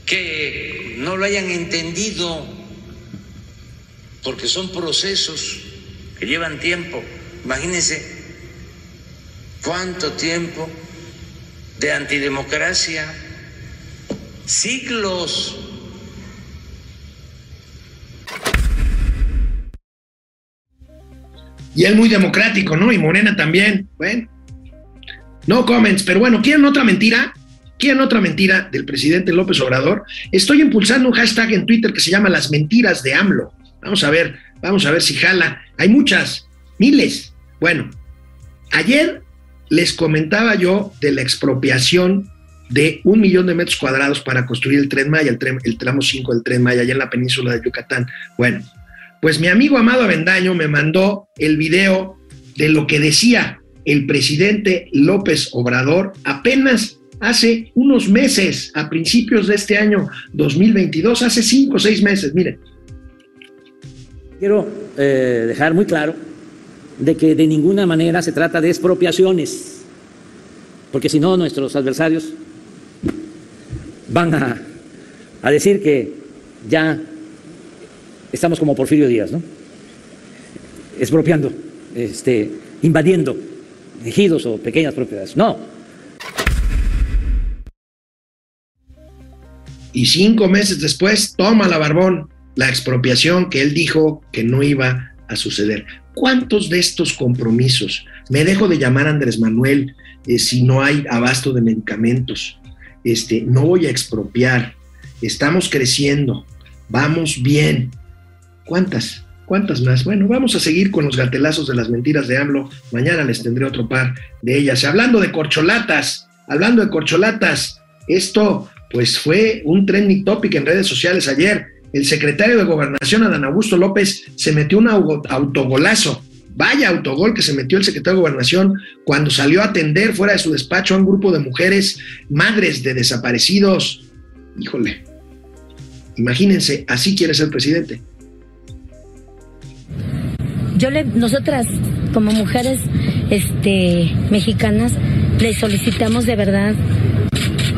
que no lo hayan entendido porque son procesos que llevan tiempo. Imagínense cuánto tiempo de antidemocracia, siglos Y él muy democrático, ¿no? Y Morena también. Bueno, no comments, pero bueno, ¿quieren otra mentira? ¿Quieren otra mentira del presidente López Obrador? Estoy impulsando un hashtag en Twitter que se llama Las Mentiras de AMLO. Vamos a ver, vamos a ver si jala. Hay muchas, miles. Bueno, ayer les comentaba yo de la expropiación de un millón de metros cuadrados para construir el tren Maya, el, el tramo 5 del tren Maya, allá en la península de Yucatán. Bueno, pues mi amigo Amado Avendaño me mandó el video de lo que decía el presidente López Obrador apenas hace unos meses, a principios de este año 2022, hace cinco o seis meses, miren. Quiero eh, dejar muy claro de que de ninguna manera se trata de expropiaciones, porque si no nuestros adversarios van a, a decir que ya estamos como Porfirio Díaz, ¿no? Expropiando, este, invadiendo ejidos o pequeñas propiedades. No. Y cinco meses después, toma la barbón, la expropiación que él dijo que no iba a suceder. ¿Cuántos de estos compromisos? Me dejo de llamar Andrés Manuel eh, si no hay abasto de medicamentos. Este, no voy a expropiar. Estamos creciendo. Vamos bien. ¿Cuántas? ¿Cuántas más? Bueno, vamos a seguir con los gatelazos de las mentiras de AMLO. Mañana les tendré otro par de ellas. Hablando de corcholatas, hablando de corcholatas, esto pues fue un trending topic en redes sociales ayer. El secretario de Gobernación, Adán Augusto López, se metió un autogolazo. Vaya autogol que se metió el secretario de Gobernación cuando salió a atender fuera de su despacho a un grupo de mujeres, madres de desaparecidos. Híjole, imagínense, así quiere ser presidente yo le, nosotras como mujeres este, mexicanas le solicitamos de verdad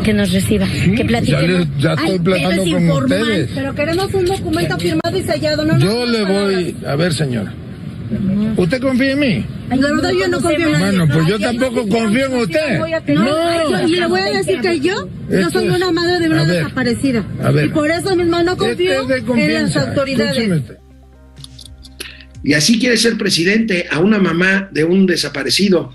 que nos reciba, que platiquemos. Ya, ya estoy platicando con ustedes. Pero queremos un documento firmado y sellado. No, yo le voy, a ver señora. ¿Usted confía en mí? La verdad yo no confío en nadie. Bueno, pues yo tampoco confío en usted. No, y le voy a decir que yo no soy una madre de una desaparecida. Y por eso mismo no confío en las autoridades y así quiere ser presidente a una mamá de un desaparecido,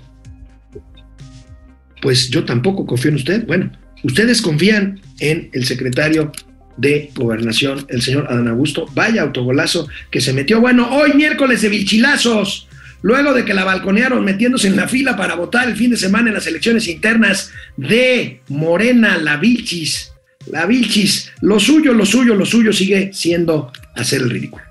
pues yo tampoco confío en usted. Bueno, ustedes confían en el secretario de Gobernación, el señor Adán Augusto. Vaya autogolazo que se metió. Bueno, hoy miércoles de vilchilazos, luego de que la balconearon metiéndose en la fila para votar el fin de semana en las elecciones internas de Morena, la Vilchis. La Vilchis, lo suyo, lo suyo, lo suyo sigue siendo hacer el ridículo.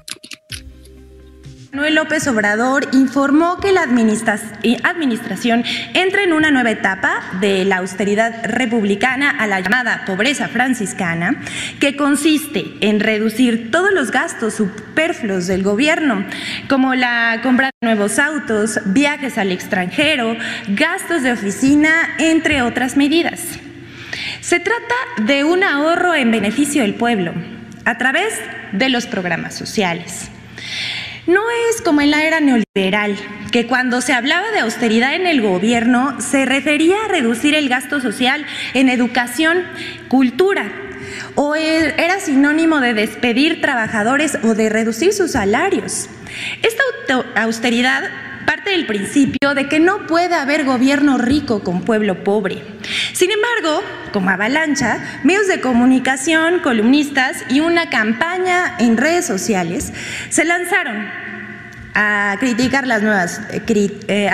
Manuel López Obrador informó que la administración entra en una nueva etapa de la austeridad republicana a la llamada pobreza franciscana, que consiste en reducir todos los gastos superfluos del gobierno, como la compra de nuevos autos, viajes al extranjero, gastos de oficina, entre otras medidas. Se trata de un ahorro en beneficio del pueblo a través de los programas sociales. No es como en la era neoliberal, que cuando se hablaba de austeridad en el gobierno se refería a reducir el gasto social en educación, cultura, o e, era sinónimo de despedir trabajadores o de reducir sus salarios. Esta austeridad parte del principio de que no puede haber gobierno rico con pueblo pobre. Sin embargo, como avalancha, medios de comunicación, columnistas y una campaña en redes sociales se lanzaron a criticar las nuevas, eh, eh,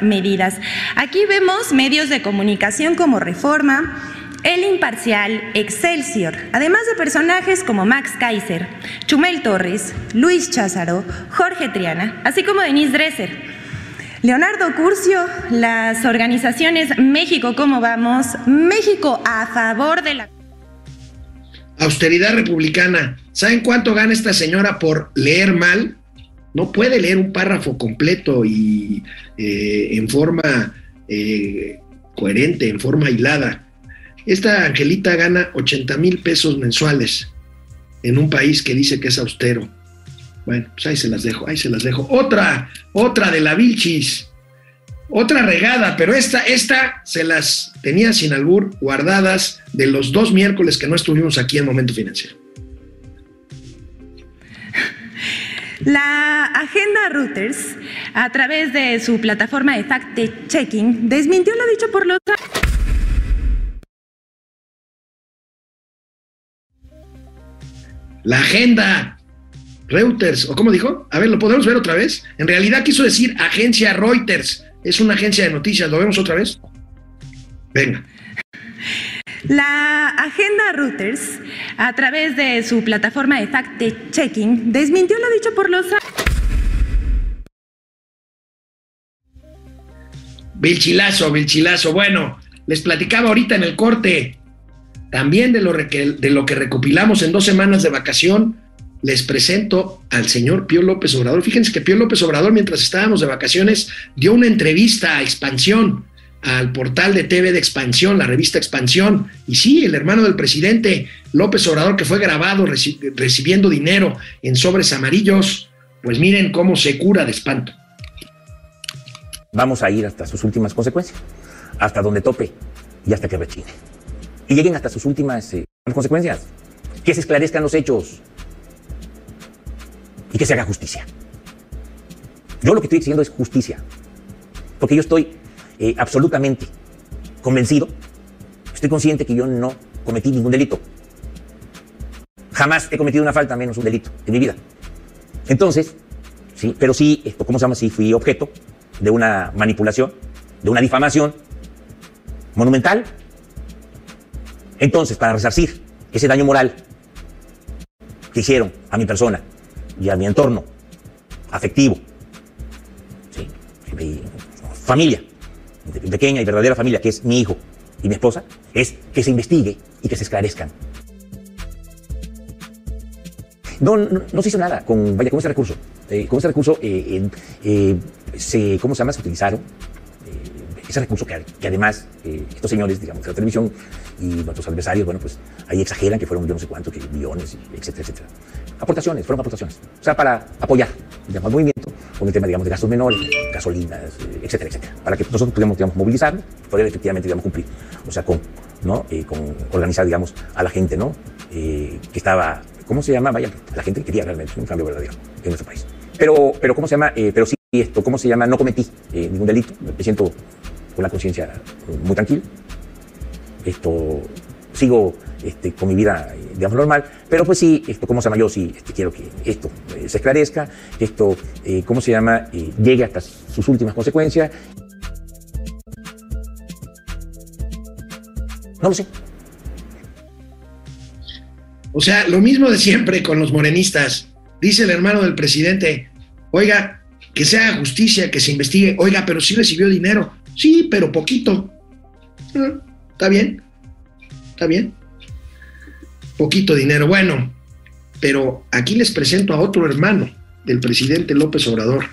medidas. Aquí vemos medios de comunicación como Reforma, el Imparcial, Excelsior, además de personajes como Max Kaiser, Chumel Torres, Luis Cházaro, Jorge Triana, así como Denise Dresser. Leonardo Curcio, las organizaciones México ¿Cómo Vamos, México a favor de la... Austeridad republicana. ¿Saben cuánto gana esta señora por leer mal? No puede leer un párrafo completo y eh, en forma eh, coherente, en forma hilada. Esta Angelita gana 80 mil pesos mensuales en un país que dice que es austero. Bueno, pues ahí se las dejo, ahí se las dejo. Otra, otra de la Vilchis, otra regada, pero esta, esta se las tenía sin albur guardadas de los dos miércoles que no estuvimos aquí en Momento Financiero. La agenda Reuters, a través de su plataforma de fact-checking, desmintió lo dicho por los La agenda Reuters, ¿o cómo dijo? A ver, ¿lo podemos ver otra vez? En realidad quiso decir agencia Reuters. Es una agencia de noticias. ¿Lo vemos otra vez? Venga. La agenda Reuters, a través de su plataforma de fact-checking, desmintió lo dicho por los... Vilchilazo, Vilchilazo. Bueno, les platicaba ahorita en el corte también de lo, de lo que recopilamos en dos semanas de vacación, les presento al señor Pío López Obrador. Fíjense que Pío López Obrador, mientras estábamos de vacaciones, dio una entrevista a Expansión, al portal de TV de Expansión, la revista Expansión. Y sí, el hermano del presidente López Obrador, que fue grabado recibiendo dinero en sobres amarillos, pues miren cómo se cura de espanto. Vamos a ir hasta sus últimas consecuencias, hasta donde tope y hasta que rechine y lleguen hasta sus últimas eh, consecuencias. Que se esclarezcan los hechos y que se haga justicia. Yo lo que estoy exigiendo es justicia. Porque yo estoy eh, absolutamente convencido, estoy consciente que yo no cometí ningún delito. Jamás he cometido una falta, menos un delito en mi vida. Entonces, sí, pero sí, esto, ¿cómo se llama? Sí, fui objeto de una manipulación, de una difamación monumental. Entonces, para resarcir ese daño moral que hicieron a mi persona y a mi entorno afectivo, familia, mi pequeña y verdadera familia, que es mi hijo y mi esposa, es que se investigue y que se esclarezcan no, no, se hizo nada con, vaya, con ese recurso. Eh, con ese recurso, eh, eh, se, ¿cómo se llama? Se utilizaron. Ese recurso que, que además estos señores, digamos, de la televisión y nuestros adversarios, bueno, pues ahí exageran que fueron yo no sé cuántos, que millones, etcétera, etcétera. Aportaciones, fueron aportaciones. O sea, para apoyar, digamos, al movimiento con el tema, digamos, de gastos menores, gasolinas, etcétera, etcétera. Para que nosotros pudiéramos, digamos, movilizarnos, poder efectivamente, digamos, cumplir. O sea, con, ¿no? con organizar, digamos, a la gente, ¿no? que estaba ¿Cómo se llama? Vaya, la gente quería realmente un cambio verdadero en nuestro país. Pero, pero ¿cómo se llama? Eh, pero sí, esto, ¿cómo se llama? No cometí eh, ningún delito. Me siento con la conciencia muy tranquila. Esto, sigo este, con mi vida, digamos, normal. Pero pues sí, esto, ¿cómo se llama? Yo sí este, quiero que esto eh, se esclarezca, que esto, ¿cómo se llama? llegue hasta sus últimas consecuencias. No lo sé. O sea, lo mismo de siempre con los morenistas. Dice el hermano del presidente, oiga, que se haga justicia, que se investigue. Oiga, pero sí recibió dinero. Sí, pero poquito. Ah, está bien, está bien. Poquito dinero. Bueno, pero aquí les presento a otro hermano del presidente López Obrador.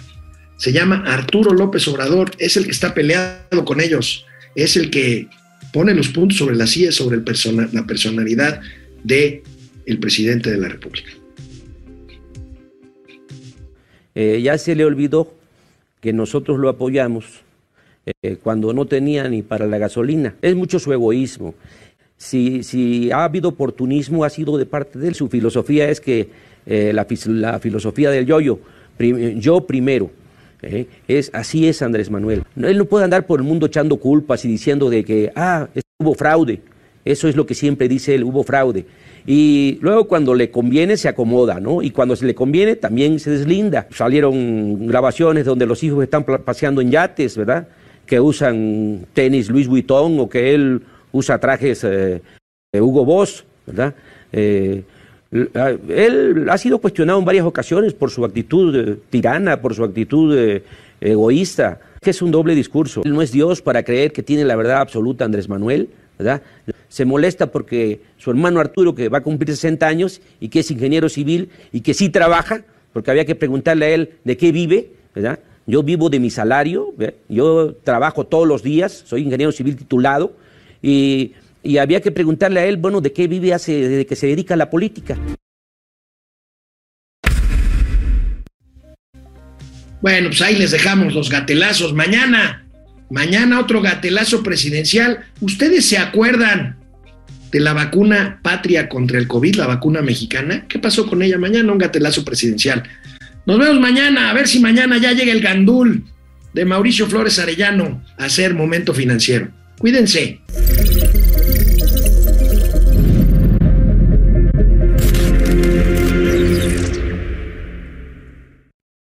Se llama Arturo López Obrador. Es el que está peleado con ellos. Es el que pone los puntos sobre la silla, sobre la personalidad de el presidente de la República. Eh, ya se le olvidó que nosotros lo apoyamos eh, cuando no tenía ni para la gasolina. Es mucho su egoísmo. Si, ha habido oportunismo, ha sido de parte de él. Su filosofía es que eh, la, filosofía del yoyo, -yo, yo primero. es así es Andrés Manuel. Él no puede andar por el mundo echando culpas y diciendo de que ah hubo fraude. Eso es lo que siempre dice él, hubo fraude. Y luego cuando le conviene se acomoda, ¿no? Y cuando se le conviene también se deslinda. Salieron grabaciones donde los hijos están paseando en yates, ¿verdad? Que usan tenis Luis Vuitton o que él usa trajes eh, Hugo Boss, ¿verdad? Eh, él ha sido cuestionado en varias ocasiones por su actitud eh, tirana, por su actitud egoísta, que es un doble discurso. Él no es Dios para creer que tiene la verdad absoluta Andrés Manuel, ¿verdad? Se molesta porque su hermano Arturo, que va a cumplir 60 años y que es ingeniero civil y que sí trabaja, porque había que preguntarle a él de qué vive, ¿verdad? Yo vivo de mi salario, yo trabajo todos los días, soy ingeniero civil titulado y, y había que preguntarle a él, bueno, de qué vive hace, desde que se dedica a la política. Bueno, pues ahí les dejamos los gatelazos. Mañana Mañana otro gatelazo presidencial. ¿Ustedes se acuerdan de la vacuna patria contra el COVID, la vacuna mexicana? ¿Qué pasó con ella? Mañana un gatelazo presidencial. Nos vemos mañana, a ver si mañana ya llega el gandul de Mauricio Flores Arellano a hacer momento financiero. Cuídense.